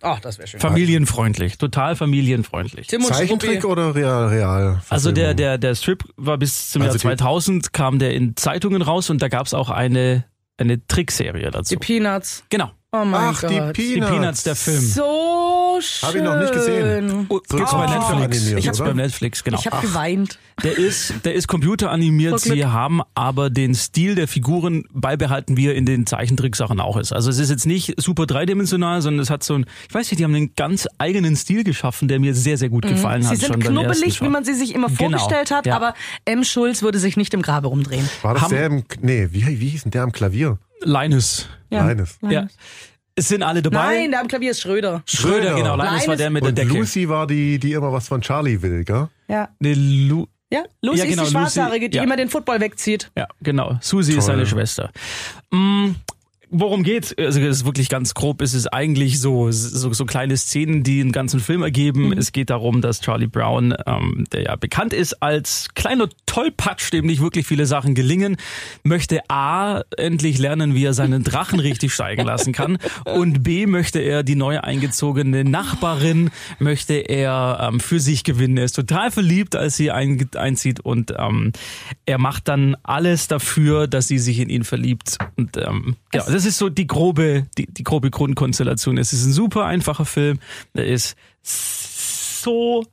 Ach, das wäre schön. Familienfreundlich, total familienfreundlich. Tim und Zeichentrick Struppi. oder real, real? Also der, der, der Strip war bis zum Also Jahr die- 2000, kam der in Zeitungen raus und da gab's auch eine, eine Trickserie dazu. Die Peanuts. Genau. Oh mein Ach, die Gott. Die Peanuts. Peanuts, der Film. So schön. Hab ich noch nicht gesehen. Oh, gibt's bei Computer Netflix. animiert, Gibt's oder? bei Netflix, genau. Ich habe geweint. Der ist, der ist computeranimiert. Sie haben aber den Stil der Figuren beibehalten, wie er in den Zeichentricksachen auch ist. Also es ist jetzt nicht super dreidimensional, sondern es hat so ein, ich weiß nicht, die haben einen ganz eigenen Stil geschaffen, der mir sehr, sehr gut gefallen Mhm. Sie hat. sind schon beim ersten knubbelig, wie man sie sich immer Genau, vorgestellt hat, ja. aber M. Schulz würde sich nicht im Grabe rumdrehen. War das Haben- der im, nee, wie, wie hieß denn der am Klavier? Linus. Ja. Linus. Ja. Es sind alle dabei. Nein, der am Klavier ist Schröder. Schröder, Schröder. genau. Linus, Linus war der mit der Und Decke. Lucy war die, die immer was von Charlie will, gell? Ja. Nee, Lu Ja, Lucy Ja, genau, ist die Schwarzhaarige, Lucy, die ja. immer den Football wegzieht. Ja, genau. Susi ist Toll. seine Schwester. Mm, worum geht's? Also es ist wirklich ganz grob. Es ist eigentlich so, so so kleine Szenen, die einen ganzen Film ergeben. Mhm. Es geht darum, dass Charlie Brown, ähm, der ja bekannt ist als kleiner Tollpatsch, dem nicht wirklich viele Sachen gelingen, möchte A endlich lernen, wie er seinen Drachen richtig steigen lassen kann und B möchte er die neu eingezogene Nachbarin möchte er ähm, für sich gewinnen. Er ist total verliebt, als sie ein, einzieht und ähm, er macht dann alles dafür, dass sie sich in ihn verliebt. Und ähm, genau, das ist so die grobe, die, die grobe Grundkonstellation. Es ist ein super einfacher Film. Der ist so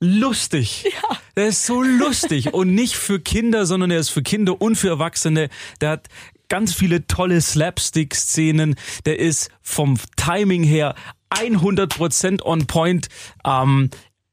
lustig. Ja. Der ist so lustig und nicht für Kinder, sondern er ist für Kinder und für Erwachsene. Der hat ganz viele tolle Slapstick-Szenen. Der ist vom Timing her 100% on point. Ähm,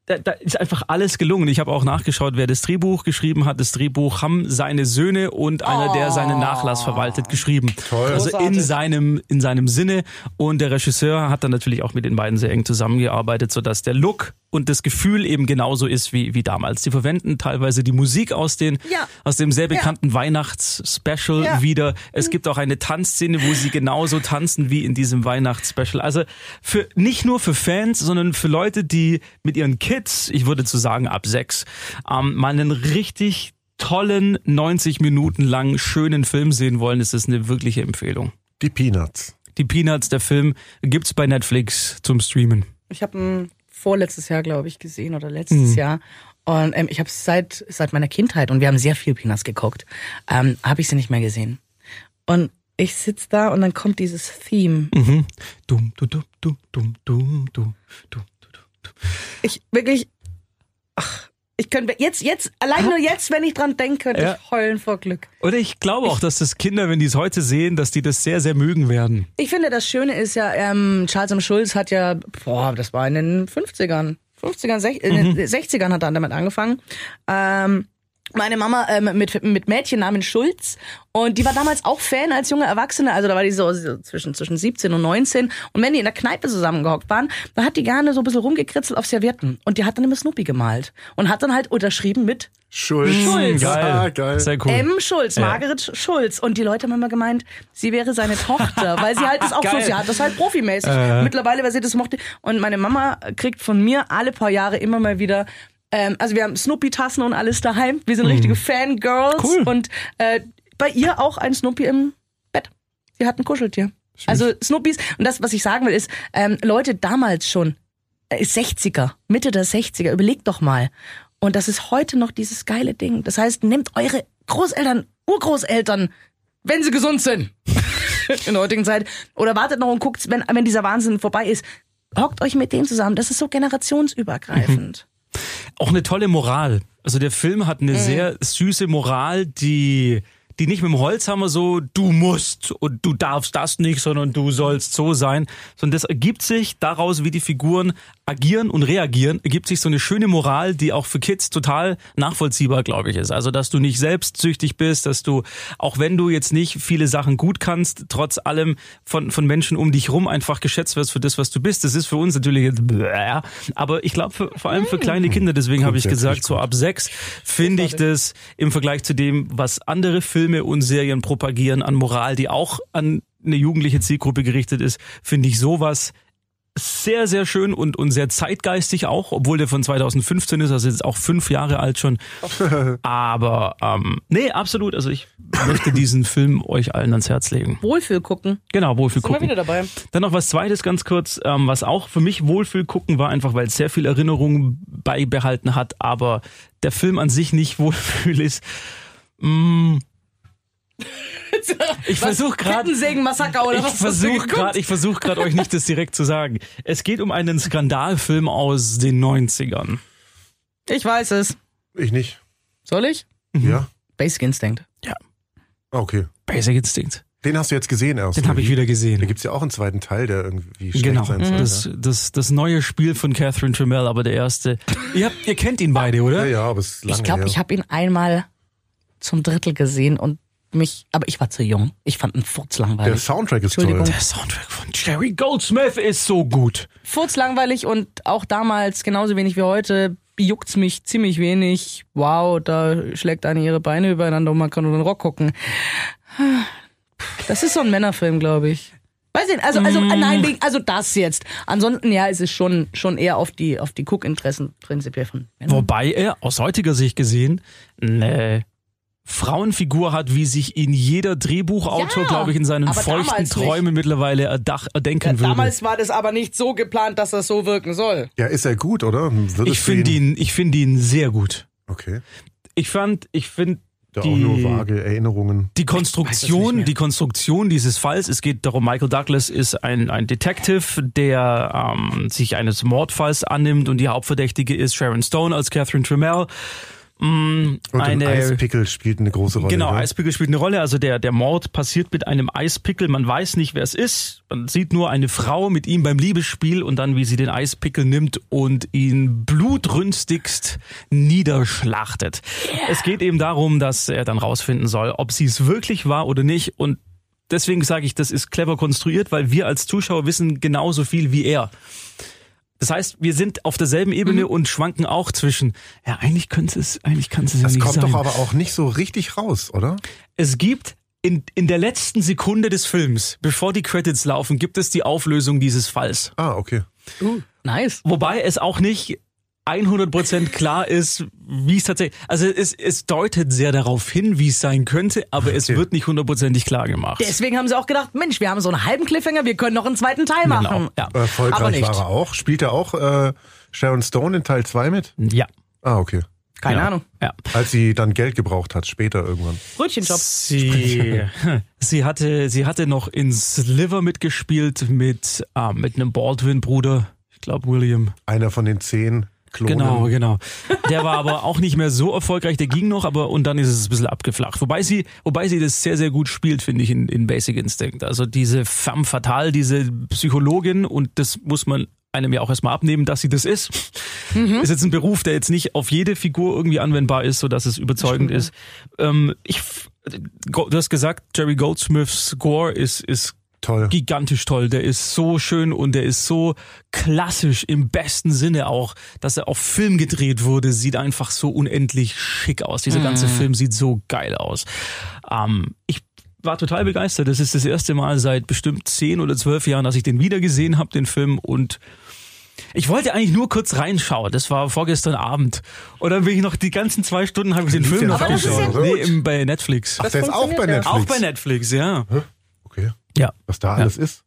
da, da ist einfach alles gelungen. Ich habe auch nachgeschaut, wer das Drehbuch geschrieben hat. Das Drehbuch haben seine Söhne und einer, der seinen Nachlass verwaltet, geschrieben. Toll. Also in seinem, in seinem Sinne. Und der Regisseur hat dann natürlich auch mit den beiden sehr eng zusammengearbeitet, sodass der Look und das Gefühl eben genauso ist wie, wie damals. Sie verwenden teilweise die Musik aus, den, Ja. aus dem sehr bekannten Weihnachts-Special Ja. wieder. Es gibt auch eine Tanzszene, wo sie genauso tanzen wie in diesem Weihnachts-Special. Also für, nicht nur für Fans, sondern für Leute, die mit ihren Kids, ich würde zu sagen ab sechs, ähm, mal einen richtig tollen 90 Minuten lang schönen Film sehen wollen, ist das eine wirkliche Empfehlung. Die Peanuts. Die Peanuts, der Film, gibt's bei Netflix zum Streamen. Ich habe ihn vorletztes Jahr, glaube ich, gesehen oder letztes Jahr. Und ähm, ich habe seit seit meiner Kindheit und wir haben sehr viel Peanuts geguckt, ähm, habe ich sie nicht mehr gesehen. Und ich sitz da und dann kommt dieses Theme. Mhm. Dum, du, du, du, dum, dum, du, du, du, du, du. Ich wirklich, ach, ich könnte jetzt jetzt allein nur jetzt, wenn ich dran denke, könnte Ja. ich heulen vor Glück. Oder ich glaube auch, dass das Kinder, wenn die es heute sehen, dass die das sehr, sehr mögen werden. Ich finde, das Schöne ist ja, ähm, Charles M. Schulz hat ja, boah, das war in den 50ern, 50ern, sech, in den 60ern hat er damit angefangen. Ähm, meine Mama ähm, mit, mit Mädchennamen Schulz und die war damals auch Fan als junge Erwachsene, also da war die so, so zwischen, zwischen 17 und 19 und wenn die in der Kneipe zusammengehockt waren, dann hat die gerne so ein bisschen rumgekritzelt auf Servietten und die hat dann immer Snoopy gemalt und hat dann halt unterschrieben mit Schulz. Schulz. Ja, geil. Sehr cool. M. Schulz, Ja. Margaret Schulz. Und die Leute haben immer gemeint, sie wäre seine Tochter, weil sie halt das auch so, Geil. sie hat das halt profimäßig. Äh. Mittlerweile, weil sie das mochte. Und meine Mama kriegt von mir alle paar Jahre immer mal wieder, ähm, also wir haben Snoopy-Tassen und alles daheim. Wir sind richtige Fangirls. Cool. Und äh, bei ihr auch ein Snoopy im Bett. Sie hat ein Kuscheltier. Also Snoopys, und das, was ich sagen will, ist, ähm, Leute damals schon, äh, 60er, Mitte der 60er, überlegt doch mal. Und das ist heute noch dieses geile Ding. Das heißt, nehmt eure Großeltern, Urgroßeltern, wenn sie gesund sind, in der heutigen Zeit, oder wartet noch und guckt, wenn, wenn dieser Wahnsinn vorbei ist, hockt euch mit denen zusammen. Das ist so generationsübergreifend. Auch eine tolle Moral. Also der Film hat eine sehr süße Moral, die die nicht mit dem Holzhammer so, du musst und du darfst das nicht, sondern du sollst so sein, sondern das ergibt sich daraus, wie die Figuren agieren und reagieren, ergibt sich so eine schöne Moral, die auch für Kids total nachvollziehbar, glaube ich, ist. Also, dass du nicht selbstsüchtig bist, dass du, auch wenn du jetzt nicht viele Sachen gut kannst, trotz allem von, von Menschen um dich rum einfach geschätzt wirst für das, was du bist. Das ist für uns natürlich jetzt, bläh, aber ich glaube, vor allem für kleine Kinder, deswegen habe ich gesagt, so ab sechs finde ich das im Vergleich zu dem, was andere Filme und Serien propagieren an Moral, die auch an eine jugendliche Zielgruppe gerichtet ist, finde ich sowas sehr, sehr schön und, und sehr zeitgeistig auch, obwohl der von 2015 ist, also jetzt auch fünf Jahre alt schon. Aber ähm, nee, absolut. Also ich möchte diesen Film euch allen ans Herz legen. Wohlfühl gucken. Genau, Wohlfühl Sind wir gucken. wieder dabei. Dann noch was Zweites ganz kurz, ähm, was auch für mich Wohlfühl gucken war, einfach weil es sehr viel Erinnerung beibehalten hat, aber der Film an sich nicht Wohlfühl ist. Mm, ich versuche gerade Kettensägen-Massaker oder ich was? geguckt? gerade, ich versuche gerade euch nicht das direkt zu sagen. Es geht um einen Skandalfilm aus den 90ern. Ich weiß es. Ich nicht. Soll ich? Mhm. Ja? Basic Instinct. Ah, Okay. Basic Instinct. Den hast du jetzt gesehen erst. Den habe ich wie? wieder Da gesehen. gibt's ja auch einen zweiten Teil, der irgendwie schlecht Genau, sein soll. das, das, das neue Spiel von Catherine Tremell, aber der erste. Ihr, habt, ihr kennt ihn beide, oder? Ja, ja, aber es ist lange Ich glaube, ich habe ihn einmal zum Drittel gesehen und mich, aber ich war zu jung. Ich fand ihn Der furzlangweilig. Soundtrack ist toll. Der Soundtrack von Jerry Goldsmith ist so gut. Furzlangweilig und auch damals genauso wenig wie heute juckt's mich ziemlich wenig. Wow, da schlägt eine ihre Beine übereinander und man kann nur den Rock gucken. Das ist so ein Männerfilm, glaube ich. Weiß ich nicht, also, also, Mm. nein, also das jetzt. Ansonsten, ja, es ist schon, schon eher auf die, auf die Guckinteressen prinzipiell von Männern. Wobei er aus heutiger Sicht gesehen eine Frauenfigur hat, wie sich ihn jeder Drehbuchautor, Ja, glaube ich, in seinen feuchten. Träumen mittlerweile erdach, erdenken würde. Damals war das aber nicht so geplant, dass das so wirken soll. Ja, ist er gut, oder? Würdest ich finde ihn, ich finde ihn sehr gut. Okay. Ich fand, ich finde Da die, auch nur vage Erinnerungen. die Konstruktion, die Konstruktion dieses Falls. Es geht darum, Michael Douglas ist ein, ein Detective, der ähm, sich eines Mordfalls annimmt und die Hauptverdächtige ist Sharon Stone als Catherine Tremell. Mm, Und eine, ein Eispickel spielt eine große Rolle. Genau, ne? Eispickel spielt eine Rolle. Also der, der Mord passiert mit einem Eispickel. Man weiß nicht, wer es ist. Man sieht nur eine Frau mit ihm beim Liebesspiel und dann, wie sie den Eispickel nimmt und ihn blutrünstigst niederschlachtet. Es geht eben darum, dass er dann rausfinden soll, ob sie es wirklich war oder nicht. Und deswegen sage ich, das ist clever konstruiert, weil wir als Zuschauer wissen genauso viel wie er. Das heißt, wir sind auf derselben Ebene und schwanken auch zwischen, ja, eigentlich könnte es, eigentlich kann es ja Das nicht kommt sein. doch aber auch nicht so richtig raus, oder? Es gibt in, in der letzten Sekunde des Films, bevor die Credits laufen, gibt es die Auflösung dieses Falls. Ah, okay. Uh, nice. Wobei es auch nicht 100% klar ist, wie es tatsächlich, also es, es deutet sehr darauf hin, wie es sein könnte, aber es Okay. wird nicht hundertprozentig klar gemacht. Deswegen haben sie auch gedacht, Mensch, wir haben so einen halben Cliffhanger, wir können noch einen zweiten Teil machen. Genau, ja. Aber Erfolgreich nicht. war er auch. Spielt er auch äh, Sharon Stone in Teil 2 mit? Ja. Ah, okay. Keine ja. Ahnung. Ja. Als sie dann Geld gebraucht hat, später irgendwann. Brötchenjob. Sie, sie hatte, sie hatte noch in Sliver mitgespielt mit, ah, mit einem Baldwin-Bruder. Ich glaube, William. Einer von den zehn Klonen. Genau, genau. Der war aber auch nicht mehr so erfolgreich, der ging noch, aber und dann ist es ein bisschen abgeflacht. Wobei sie, wobei sie das sehr, sehr gut spielt, finde ich, in, in Basic Instinct. Also diese femme fatale, diese Psychologin, und das muss man einem ja auch erstmal abnehmen, dass sie das ist. Ist jetzt ein Beruf, der jetzt nicht auf jede Figur irgendwie anwendbar ist, so dass es überzeugend ist. Ähm, ich, du hast gesagt, Jerry Goldsmiths Score ist, ist Toll. gigantisch toll. Der ist so schön und der ist so klassisch im besten Sinne auch, dass er auf Film gedreht wurde, sieht einfach so unendlich schick aus. Dieser ganze Film sieht so geil aus. Ähm, ich war total begeistert. Das ist das erste Mal seit bestimmt zehn oder zwölf Jahren, dass ich den wieder gesehen habe, den Film und ich wollte eigentlich nur kurz reinschauen. Das war vorgestern Abend. Und dann bin ich noch die ganzen zwei Stunden habe ich den Film noch Aber das ist geschaut. ja nee, bei Netflix. Ach, der ist auch bei. Netflix. Auch bei Netflix, ja. Okay. Ja. Was da alles ist?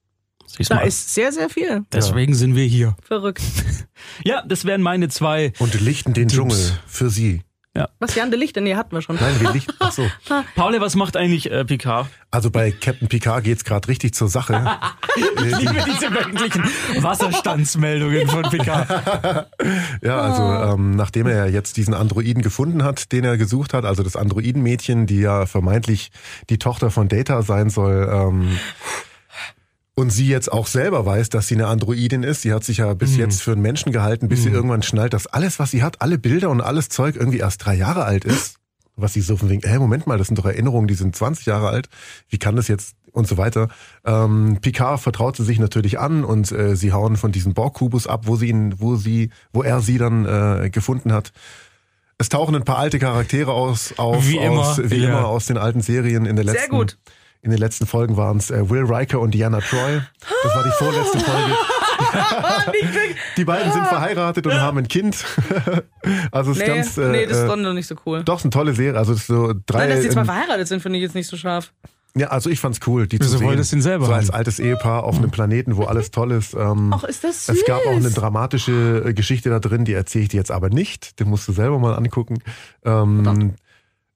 Da mal. ist sehr, sehr viel. Deswegen sind wir hier. Verrückt. Ja, das wären meine zwei. Und lichten den Tipps. Dschungel für sie. Was Jan de Lichter? Nee, hatten wir schon. Nein, wie Licht. Ach so. Paul, was macht eigentlich äh, Picard? Also bei Captain Picard geht's gerade richtig zur Sache. Äh, Ich liebe diese wöchentlichen Wasserstandsmeldungen von Picard. Ja, also ähm, nachdem er jetzt diesen Androiden gefunden hat, den er gesucht hat, also das Androidenmädchen, die ja vermeintlich die Tochter von Data sein soll, ähm, und sie jetzt auch selber weiß, dass sie eine Androidin ist. Sie hat sich ja bis jetzt für einen Menschen gehalten, bis sie irgendwann schnallt, dass alles, was sie hat, alle Bilder und alles Zeug irgendwie erst drei Jahre alt ist. Was sie so von wegen, hä, Moment mal, das sind doch Erinnerungen, die sind 20 Jahre alt. Wie kann das jetzt und so weiter. Ähm, Picard vertraut sie sich natürlich an und äh, sie hauen von diesem Borg-Kubus ab, wo sie ihn, wo sie, wo er sie dann äh, gefunden hat. Es tauchen ein paar alte Charaktere aus, auf, Wie immer, aus, wie ja. immer aus den alten Serien in der letzten. Sehr gut. In den letzten Folgen waren es äh, Will Riker und Diana Troy. Das war die vorletzte Folge. Die beiden sind verheiratet und haben ein Kind. also es ist Nee, ganz. Äh, nee, das ist äh, doch noch nicht so cool. doch, ist eine tolle Serie. Also es ist so drei. Nein, dass die zwei in- verheiratet sind, finde ich jetzt nicht so scharf. ja, also ich fand's cool, die Wieso zu sehen. wolltest du ihn selber so als altes Ehepaar auf einem Planeten, wo alles toll ist. Ähm, Ach, ist das süß. es gab auch eine dramatische Geschichte da drin, die erzähle ich dir jetzt aber nicht. Den musst du selber mal angucken. Ähm,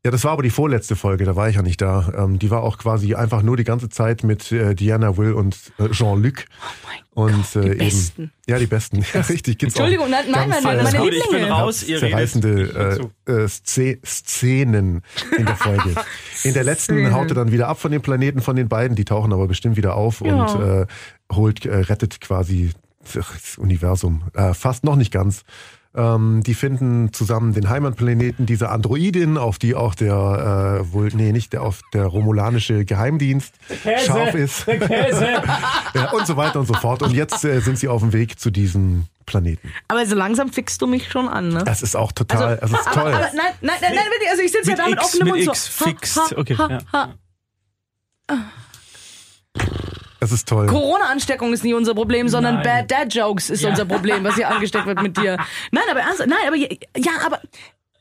ja, das war aber die vorletzte Folge, da war ich ja nicht da. Ähm, die war auch quasi einfach nur die ganze Zeit mit äh, Diana, Will und äh, Jean-Luc. und äh, die eben, Besten. Ja, die besten. Ja, richtig. Gibt's Entschuldigung, auch nein, nein, meine- äh, meine Gut, ich bin Lieblinge. raus, ihr zerreißende äh, äh, Sze Szenen in der Folge. In der letzten haut er dann wieder ab von dem Planeten von den beiden, die tauchen aber bestimmt wieder auf Ja. und äh, holt, äh, rettet quasi das Universum. Äh, fast noch nicht ganz. Ähm, die finden zusammen den Heimatplaneten dieser Androidin, auf die auch der äh, wohl, nee, nicht der auf der romulanische Geheimdienst scharf ist. ja, und so weiter und so fort. Und jetzt äh, sind sie auf dem Weg zu diesem Planeten. Aber so langsam fickst du mich schon an, ne? Es ist auch total, es ist aber, toll. aber nein, nein, nein, nein, wirklich, also ich sitze ja Mit da mit X, offenem mit Mund so. X fixed. Okay, ha, ja. ha. Es ist toll. Corona-Ansteckung ist nie unser Problem, sondern Nein. Bad Dad Jokes ist unser Problem, was hier angesteckt wird mit dir. Nein, aber ernsthaft, nein, aber ja, ja, aber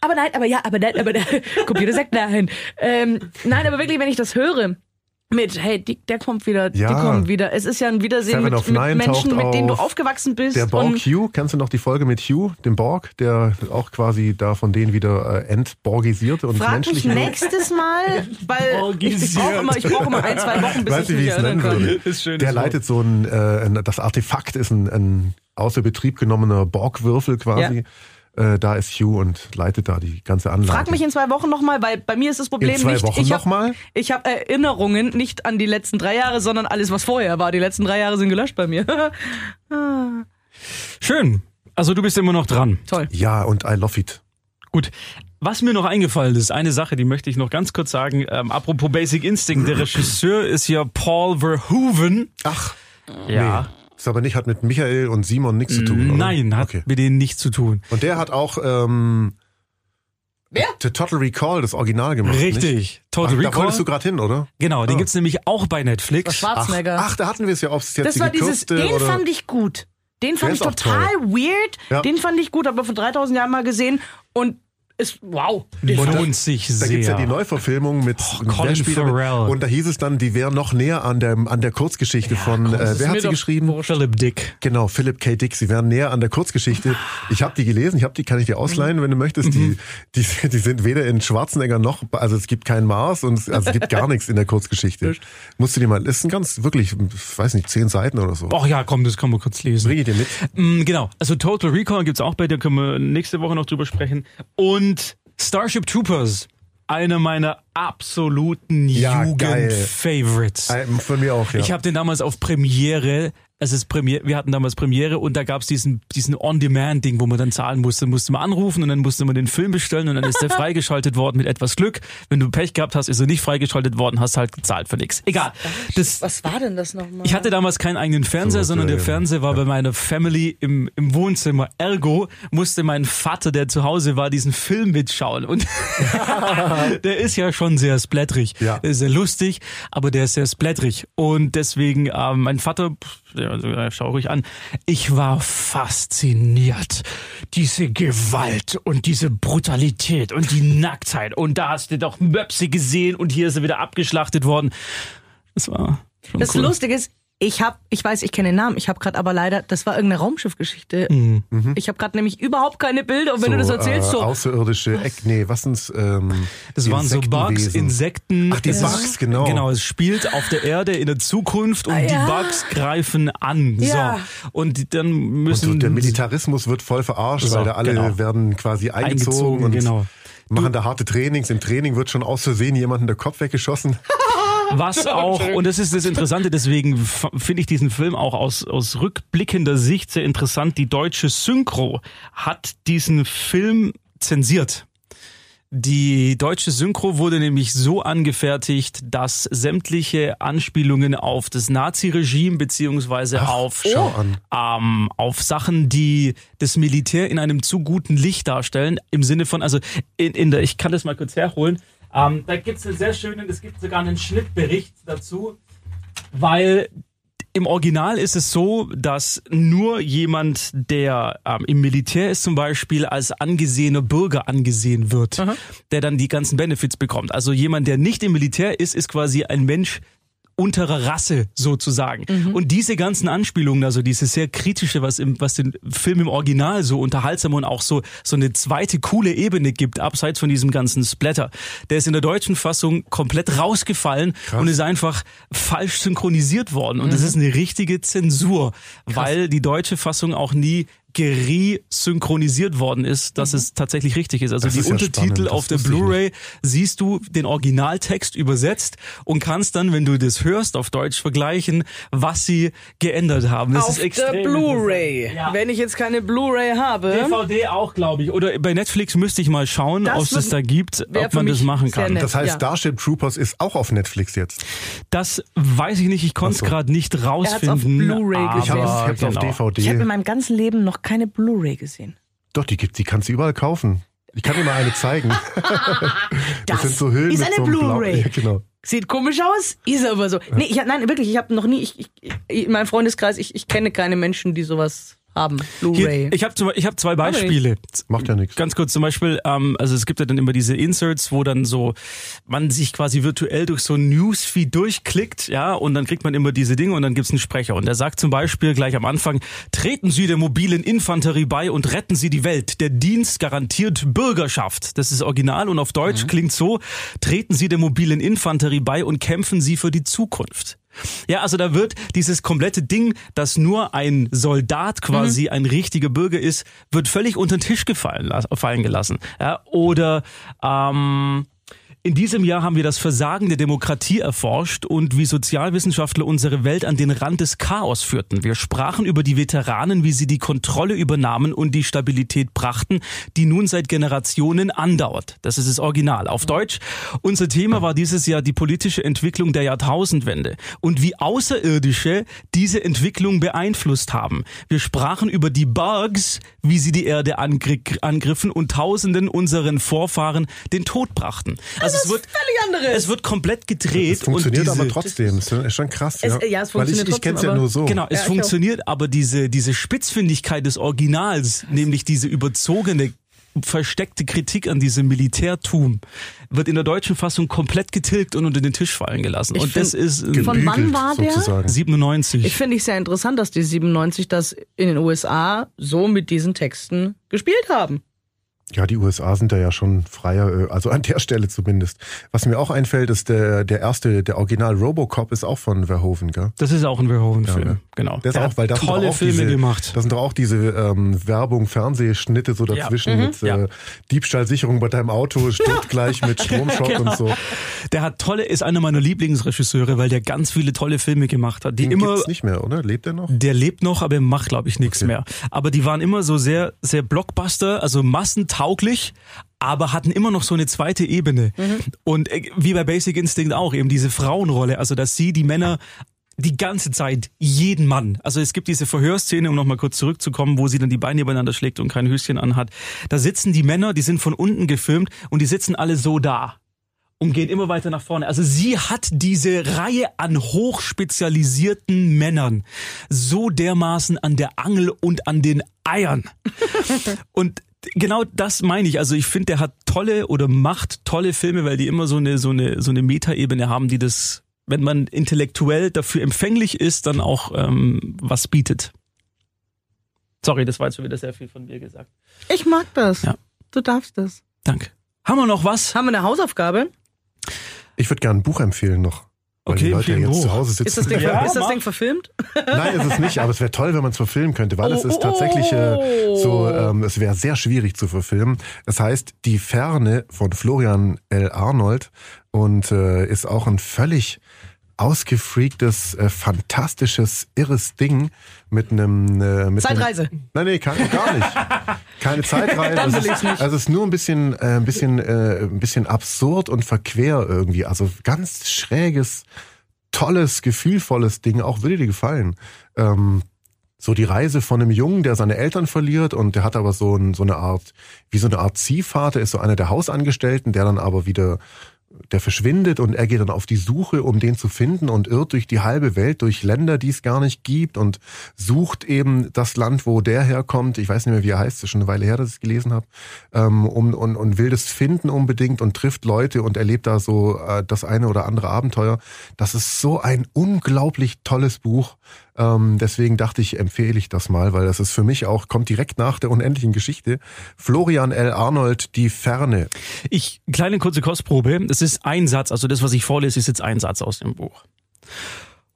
aber nein, aber ja, aber nein, aber Computer sagt nein. Ähm, nein, aber wirklich, wenn ich das höre. Mit, hey, die, der kommt wieder, die Ja. kommen wieder. Es ist ja ein Wiedersehen mit, mit Menschen, mit denen du auf. aufgewachsen bist. Der Borg und Hugh, kennst du noch die Folge mit Hugh, dem Borg, der auch quasi da von denen wieder äh, entborgisiert und frag mich menschlich wird? nächstes Mal, weil ich, brauche immer, ich brauche immer ein, zwei Wochen, bis Weiß ich nicht, wie mich erinnern kann. würde. Ist schön, Der leitet so ein, äh, ein, das Artefakt ist ein, ein außer Betrieb genommener Borgwürfel quasi. Äh, da ist Hugh und leitet da die ganze Anlage. Frag mich in zwei Wochen nochmal, weil bei mir ist das Problem In zwei nicht, Wochen ich noch hab- mal? Ich habe Erinnerungen nicht an die letzten drei Jahre, sondern alles, was vorher war. Die letzten drei Jahre sind gelöscht bei mir. Schön. Also du bist immer noch dran. Toll. ja, und I love it. Gut. Was mir noch eingefallen ist, eine Sache, die möchte ich noch ganz kurz sagen. Ähm, apropos Basic Instinct, der Regisseur ist ja Paul Verhoeven. Ach, Ja. nee. Ist aber nicht, hat mit Michael und Simon nichts zu tun. Oder? Nein, hat Okay. mit denen nichts zu tun. Und der hat auch ähm, Wer? The Total Recall, das Original gemacht. Nicht? Richtig. Ach, Total da Recall. wolltest du gerade hin, oder? Genau, den Ah. gibt's nämlich auch bei Netflix. Das Schwarzenegger. Ach, da hatten wir es ja, ob es jetzt das die war dieses, den oder... fand ich gut. Den fand Der ich total weird. Ja. Den fand ich gut, aber vor 3000 Jahren mal gesehen und ist, wow. Lohnt sich Da sehr. gibt's ja die Neuverfilmung mit Oh, Colin? Farrell. Und da hieß es dann, die wären noch näher an der, an der Kurzgeschichte von, äh, wer hat sie geschrieben? Philip Dick. Genau, Philip K. Dick. Sie wären näher an der Kurzgeschichte. Ich habe die gelesen, ich habe die, kann ich dir ausleihen, wenn du möchtest. Die, die, die sind weder in Schwarzenegger noch, also es gibt keinen Mars und es, also es gibt gar nichts in der Kurzgeschichte. Musst du dir mal, das sind ganz wirklich, ich weiß nicht, zehn Seiten oder so. Ach ja, komm, das kann man kurz lesen. Bring ich dir mit. Mm, Genau, also Total Recall gibt's auch bei dir, können wir nächste Woche noch drüber sprechen. Und Starship Troopers, eine meiner absoluten Ja. Jugend-Favorites. Äh, Von mir auch, ja. Ich habe den damals auf Premiere, es ist Premiere, wir hatten damals Premiere und da gab's diesen, diesen On-Demand-Ding, wo man dann zahlen musste, musste man anrufen und dann musste man den Film bestellen und dann ist der freigeschaltet worden mit etwas Glück. Wenn du Pech gehabt hast, ist er nicht freigeschaltet worden, hast halt gezahlt für nichts. Egal. Das, Was war denn das nochmal? ich hatte damals keinen eigenen Fernseher, So, sondern der ja. Fernseher war bei meiner Family im, im Wohnzimmer. Ergo musste mein Vater, der zu Hause war, diesen Film mitschauen. Und der ist ja schon sehr splatterig. Ja. Der ist sehr lustig, aber der ist sehr splatterig. Und deswegen, ähm, mein Vater, also, schau ruhig an, ich war fasziniert. Diese Gewalt und diese Brutalität und die Nacktheit. Und da hast du doch Möpse gesehen und hier ist er wieder abgeschlachtet worden. Das war schon Das cool. Lustige ist, Ich hab, ich weiß, ich kenne den Namen. Ich habe gerade aber leider, das war irgendeine Raumschiffgeschichte. Mhm. Ich habe gerade nämlich überhaupt keine Bilder. Und wenn du das erzählst, äh, so Außerirdische, Eck, nee, was sind's? Ähm, Das waren so Bugs. Insekten. Ach, die Es Bugs, genau. Genau, es spielt auf der Erde in der Zukunft und Ah, ja. die Bugs greifen an. Ja. So. Und dann Und müssen so der Militarismus wird voll verarscht, So, weil da alle genau. werden quasi eingezogen, Eingezogen, und genau. machen da harte Trainings. Im Training wird schon aus Versehen jemandem der Kopf weggeschossen. Was auch, und das ist das Interessante, deswegen finde ich diesen Film auch aus, aus rückblickender Sicht sehr interessant. Die deutsche Synchro hat diesen Film zensiert. Die deutsche Synchro wurde nämlich so angefertigt, dass sämtliche Anspielungen auf das Naziregime beziehungsweise auf schau an. ähm, auf Sachen, die das Militär in einem zu guten Licht darstellen, im Sinne von, also in, in der, ich kann das mal kurz herholen, ähm, da gibt's einen sehr schönen, es gibt sogar einen Schnittbericht dazu, weil im Original ist es so, dass nur jemand, der ähm, im Militär ist zum Beispiel, als angesehener Bürger angesehen wird, der dann die ganzen Benefits bekommt. Also jemand, der nicht im Militär ist, ist quasi ein Mensch unterer Rasse sozusagen. Und diese ganzen Anspielungen, also dieses sehr kritische, was im, was den Film im Original so unterhaltsam und auch so, so eine zweite coole Ebene gibt, abseits von diesem ganzen Splatter, der ist in der deutschen Fassung komplett rausgefallen und ist einfach falsch synchronisiert worden. Und das ist eine richtige Zensur, weil die deutsche Fassung auch nie geresynchronisiert worden ist, dass es tatsächlich richtig ist. Also Das die ist ja Untertitel das auf der. Blu-ray siehst du den Originaltext übersetzt und kannst dann, wenn du das hörst, auf Deutsch vergleichen, was sie geändert haben. Das auf ist extrem der Blu-ray. Ja. Wenn ich jetzt keine Blu-ray habe, DVD auch, glaube ich. Oder bei Netflix müsste ich mal schauen, ob es das da gibt, ob man das machen kann. nett. Das heißt, Ja. Starship Troopers ist auch auf Netflix jetzt. Das weiß ich nicht, ich konnte es so. gerade nicht rausfinden. auf Blu-ray aber Ich habe gesehen. es genau. auf DVD. ich habe in meinem ganzen Leben noch keine Blu-ray gesehen. Doch, die gibt's, die kannst du überall kaufen. Ich kann dir mal eine zeigen. Das, sind so Hüllen ist mit eine so Blu-ray. Ja, genau. Sieht komisch aus, ist aber so. Nee, ich, nein, wirklich, ich habe noch nie, ich, ich, in meinem Freundeskreis, ich, ich kenne keine Menschen, die sowas haben. Blu-ray. Hier, ich habe ich hab zwei Beispiele. Macht ja nichts. Ganz kurz zum Beispiel, ähm, also es gibt ja dann immer diese Inserts, wo dann so man sich quasi virtuell durch so ein Newsfeed durchklickt, ja, und dann kriegt man immer diese Dinge und dann gibt's einen Sprecher und der sagt zum Beispiel gleich am Anfang: Treten Sie der mobilen Infanterie bei und retten Sie die Welt. Der Dienst garantiert Bürgerschaft. Das ist Original und auf Deutsch klingt so: Treten Sie der mobilen Infanterie bei und kämpfen Sie für die Zukunft. Ja, also da wird dieses komplette Ding, dass nur ein Soldat quasi ein richtiger Bürger ist, wird völlig unter den Tisch gefallen fallen gelassen. Ja, oder ähm, in diesem Jahr haben wir das Versagen der Demokratie erforscht und wie Sozialwissenschaftler unsere Welt an den Rand des Chaos führten. Wir sprachen über die Veteranen, wie sie die Kontrolle übernahmen und die Stabilität brachten, die nun seit Generationen andauert. Das ist das Original. Auf Deutsch, unser Thema war dieses Jahr die politische Entwicklung der Jahrtausendwende und wie Außerirdische diese Entwicklung beeinflusst haben. Wir sprachen über die Bugs, wie sie die Erde angri- angriffen und Tausenden unseren Vorfahren den Tod brachten. Also es wird völlig anderes. Es wird komplett gedreht Es funktioniert und diese, aber trotzdem. Ist schon- ist schon krass. Es- ja. ja, es Weil ich, funktioniert ich kenn's trotzdem, ja aber- nur so. Genau, es Ja, funktioniert, aber diese, diese Spitzfindigkeit des Originals, nämlich diese überzogene, versteckte Kritik an diesem Militärtum, wird in der deutschen Fassung komplett getilgt und unter den Tisch fallen gelassen. Ich und das ist äh, Von wann Gebügelt, war der? Sozusagen. 97. Ich finde ich sehr interessant, dass die 97 das in den USA so mit diesen Texten gespielt haben. Ja, die USA sind da ja schon freier, äh, also an der Stelle zumindest. Was mir auch einfällt, ist der, der erste, der Original Robocop ist auch von Verhoeven, gell? das ist auch ein Verhoeven-Film, Ja, ne? genau. Der ist Der auch, weil das sind tolle doch auch Filme diese, gemacht. Das sind doch auch diese ähm, Werbung, Fernsehschnitte so dazwischen mit äh, Ja. Diebstahlsicherung bei deinem Auto, stirbt gleich mit Stromschock Genau. und so. Der hat tolle, ist einer meiner Lieblingsregisseure, weil der ganz viele tolle Filme gemacht hat, die Den immer gibt's nicht mehr, oder? Lebt er noch? Der lebt noch, aber er macht, glaube ich, nichts Okay. mehr. Aber die waren immer so sehr, sehr Blockbuster, also massentauglich, aber hatten immer noch so eine zweite Ebene. Und äh, wie bei Basic Instinct auch, eben diese Frauenrolle, also dass sie die Männer die ganze Zeit jeden Mann. Also es gibt diese Verhörszene, um nochmal kurz zurückzukommen, wo sie dann die Beine übereinander schlägt und kein Höschen anhat. Da sitzen die Männer, die sind von unten gefilmt und die sitzen alle so da und gehen immer weiter nach vorne. Also sie hat diese Reihe an hochspezialisierten Männern so dermaßen an der Angel und an den Eiern. und genau das meine ich. Also ich finde, der hat tolle oder macht tolle Filme, weil die immer so eine so eine so eine Metaebene haben, die das wenn man intellektuell dafür empfänglich ist, dann auch ähm, was bietet. Sorry, das war jetzt schon wieder sehr viel von mir gesagt. Ich mag das. Ja. Du darfst das. Danke. Haben wir noch was? Haben wir eine Hausaufgabe? Ich würde gerne ein Buch empfehlen noch. Weil Okay, die Leute ja jetzt zu Hause sitzen. Ist das Ding, Ja, ist das. Ding verfilmt? Nein, ist es nicht, aber es wäre toll, wenn man es verfilmen könnte, weil es Oh, ist tatsächlich äh, oh. so, ähm, es wäre sehr schwierig zu verfilmen. Das heißt, Die Ferne von Florian L. Arnold und äh, ist auch ein völlig ausgefreaktes, äh, fantastisches, irres Ding mit einem äh, mit Zeitreise. Einem, nein, nee, kann, gar nicht. Keine Zeitreise. Dann Es will ich's nicht. Also es ist nur ein bisschen, äh, ein bisschen, äh, ein bisschen absurd und verquer irgendwie. Also ganz schräges, tolles, gefühlvolles Ding. Auch würde dir gefallen. Ähm, so die Reise von einem Jungen, der seine Eltern verliert und der hat aber so, ein, so eine Art, wie so eine Art Ziehvater, ist so einer der Hausangestellten, der dann aber wieder, der verschwindet und er geht dann auf die Suche, um den zu finden und irrt durch die halbe Welt, durch Länder, die es gar nicht gibt und sucht eben das Land, wo der herkommt. Ich weiß nicht mehr, wie er heißt, das ist schon eine Weile her, dass ich es gelesen habe, ähm, um, und, und will das finden unbedingt und trifft Leute und erlebt da so äh, das eine oder andere Abenteuer. Das ist so ein unglaublich tolles Buch. Ähm, deswegen dachte ich, empfehle ich das mal, weil das ist für mich auch, kommt direkt nach der unendlichen Geschichte. Florian L. Arnold, Die Ferne. Ich, kleine kurze Kostprobe. Es ist ein Satz, also das, was ich vorlese, ist jetzt ein Satz aus dem Buch.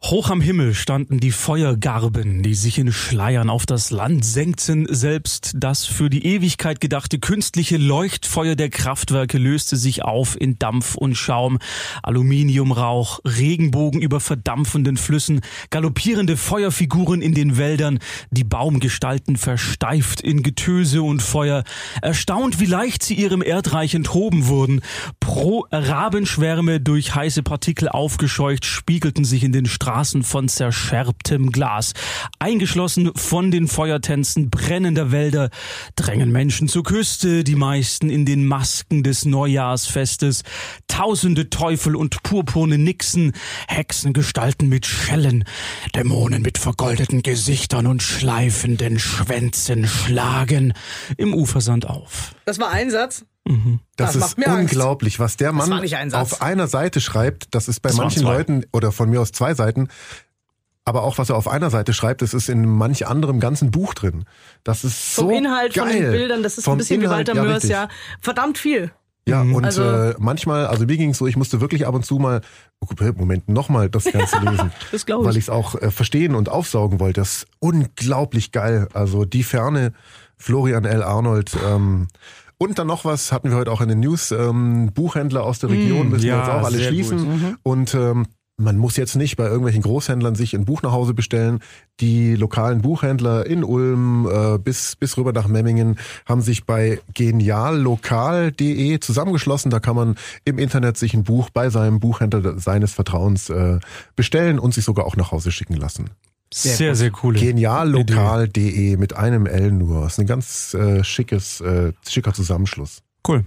Hoch am Himmel standen die Feuergarben, die sich in Schleiern auf das Land senkten. Selbst das für die Ewigkeit gedachte künstliche Leuchtfeuer der Kraftwerke löste sich auf in Dampf und Schaum. Aluminiumrauch, Regenbogen über verdampfenden Flüssen, galoppierende Feuerfiguren in den Wäldern, die Baumgestalten versteift in Getöse und Feuer. Erstaunt, wie leicht sie ihrem Erdreich enthoben wurden. Pro Rabenschwärme durch heiße Partikel aufgescheucht, spiegelten sich in den Straßen von zerscherbtem Glas. Eingeschlossen von den Feuertänzen brennender Wälder drängen Menschen zur Küste, die meisten in den Masken des Neujahrsfestes. Tausende Teufel und purpurne Nixen, Hexengestalten mit Schellen, Dämonen mit vergoldeten Gesichtern und schleifenden Schwänzen schlagen im Ufersand auf. Das war ein Satz. Das, Das ist mir Angst. unglaublich, was der Mann ein auf einer Seite schreibt. Das ist bei Das manchen. Leuten oder von mir aus zwei Seiten. Aber auch was er auf einer Seite schreibt, das ist in manch anderem ganzen Buch drin. Das ist so Vom Inhalt, geil. von den Bildern, das ist Vom ein bisschen Inhalt, wie Walter Mörs, ja. Verdammt viel. Ja, und Also- äh, manchmal, also mir ging es so, ich musste wirklich ab und zu mal, oh, Moment, nochmal das Ganze lesen. Das glaub ich. Weil ich es auch äh, verstehen und aufsaugen wollte. Das ist unglaublich geil. Also die Ferne, Florian L. Arnold. Ähm, und dann noch was, hatten wir heute auch in den News, ähm, Buchhändler aus der Region müssen ja, jetzt auch alle schließen. Und ähm, man muss jetzt nicht bei irgendwelchen Großhändlern sich ein Buch nach Hause bestellen. Die lokalen Buchhändler in Ulm äh, bis, bis rüber nach Memmingen haben sich bei geniallokal.de zusammengeschlossen. Da kann man im Internet sich ein Buch bei seinem Buchhändler seines Vertrauens äh, bestellen und sich sogar auch nach Hause schicken lassen. Sehr, sehr, coole. Geniallokal.de mit einem L nur. Das ist ein ganz äh, schickes, äh, schicker Zusammenschluss. Cool.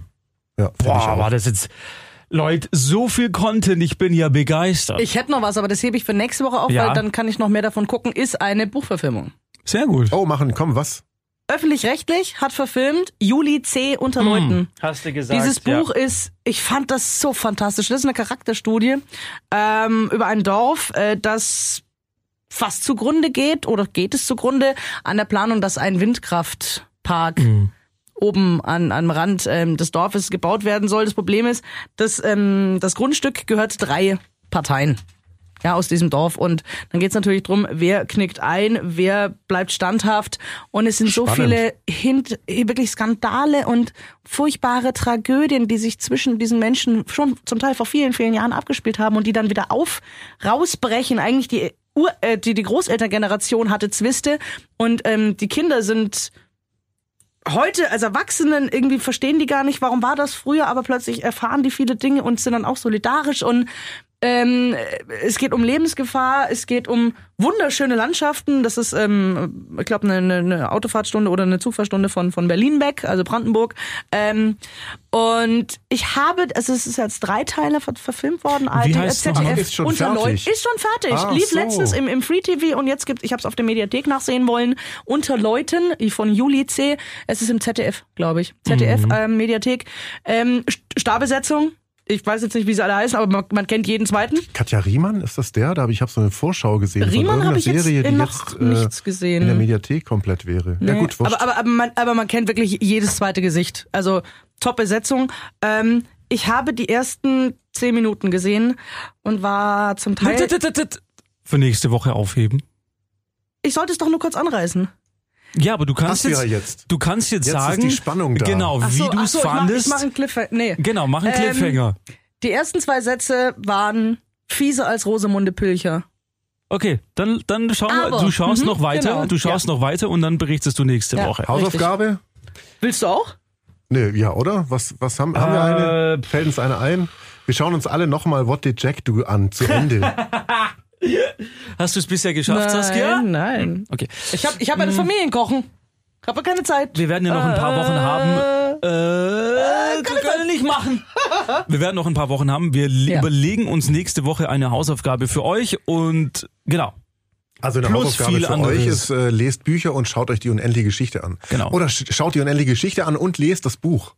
Ja, Boah, war das jetzt. Leute, so viel Content, ich bin ja begeistert. Ich hätte noch was, aber das hebe ich für nächste Woche auf, Ja. weil dann kann ich noch mehr davon gucken. Ist eine Buchverfilmung. Sehr gut. Oh, machen, komm, was? Öffentlich-rechtlich hat verfilmt Juli C. unter Leuten. Hast du gesagt. Dieses Buch ist, ich fand das so fantastisch. Das ist eine Charakterstudie ähm, über ein Dorf, äh, das fast zugrunde geht oder geht es zugrunde an der Planung, dass ein Windkraftpark oben an, am Rand ähm, des Dorfes gebaut werden soll. Das Problem ist, dass ähm, das Grundstück gehört drei Parteien ja, aus diesem Dorf. Und dann geht's natürlich drum, wer knickt ein, wer bleibt standhaft. Und es sind so Spannend. viele Hint wirklich Skandale und furchtbare Tragödien, die sich zwischen diesen Menschen schon zum Teil vor vielen, vielen Jahren abgespielt haben und die dann wieder auf rausbrechen. Eigentlich die Ur, äh, die, die Großelterngeneration hatte Zwiste und ähm, die Kinder sind heute als Erwachsenen irgendwie verstehen die gar nicht, warum war das früher, aber plötzlich erfahren die viele Dinge und sind dann auch solidarisch und ähm, es geht um Lebensgefahr, es geht um wunderschöne Landschaften. Das ist, ähm, ich glaube, eine, eine, Autofahrtstunde oder eine Zugfahrstunde von, von Berlin weg, also Brandenburg. Ähm, und ich habe, also es ist als drei Teile ver verfilmt worden. ARD, ZDF? Ist schon unter fertig? Leuten. Ist schon fertig. Ah, Lief so. letztens im, im Free TV und jetzt gibt, ich habe es auf der Mediathek nachsehen wollen, unter Leuten von Juli C. Es ist im ZDF, glaube ich. ZDF ähm, Mediathek. Ähm, St- Starbesetzung. Ich weiß jetzt nicht, wie sie alle heißen, aber man, man kennt jeden zweiten. Katja Riemann, ist das der? Da habe ich hab so eine Vorschau gesehen Riemann von habe ich jetzt Serie, die noch jetzt äh, nichts gesehen. in der Mediathek komplett wäre. Ja Nee. gut, wurscht. aber, aber, aber, man, aber man kennt wirklich jedes zweite Gesicht. Also Top-Besetzung. Ähm, ich habe die ersten zehn Minuten gesehen und war zum Teil. Für nächste Woche aufheben. Ich sollte es doch nur kurz anreißen. Ja, aber du kannst jetzt, ja jetzt. du kannst jetzt, Jetzt ist sagen, die Spannung da. genau, Ach wie so, du es so, ich mach- fandest. Ich mache einen Cliffhanger. Nee. genau, mach einen Ähm, Cliffhanger. Die ersten zwei Sätze waren fieser als Rosamunde Pilcher. Okay, dann, dann schauen wir, du schaust mhm, noch weiter, genau, du schaust noch weiter und dann berichtest du nächste Ja. Woche. Hausaufgabe? Willst du auch? Nee, ja, oder? Was, was haben, haben wir eine? Äh, Fällt uns eine ein? Wir schauen uns alle nochmal What Did Jack Do an, zu Ende. Hast du es bisher geschafft, Saskia? Nein, nein. Okay. Ich habe ich hab eine Familienkochen. Ich habe keine Zeit. Wir werden ja noch ein paar Wochen haben. Äh, Äh, wir können nicht machen. Wir werden noch ein paar Wochen haben. Wir Ja. überlegen uns nächste Woche eine Hausaufgabe für euch und genau. Also eine Plus Hausaufgabe viel für anderes. euch ist, äh, lest Bücher und schaut euch die unendliche Geschichte an. Genau. Oder sch schaut die unendliche Geschichte an und lest das Buch.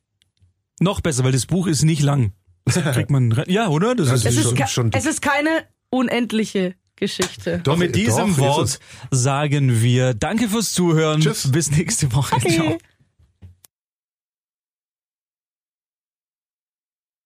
Noch besser, weil das Buch ist nicht lang. Das kriegt man, ja, oder? Das ist es, ist schon- schon es ist keine unendliche Geschichte. Doch, und mit diesem doch, Wort sagen wir Danke fürs Zuhören. Tschüss. Bis nächste Woche. Ciao.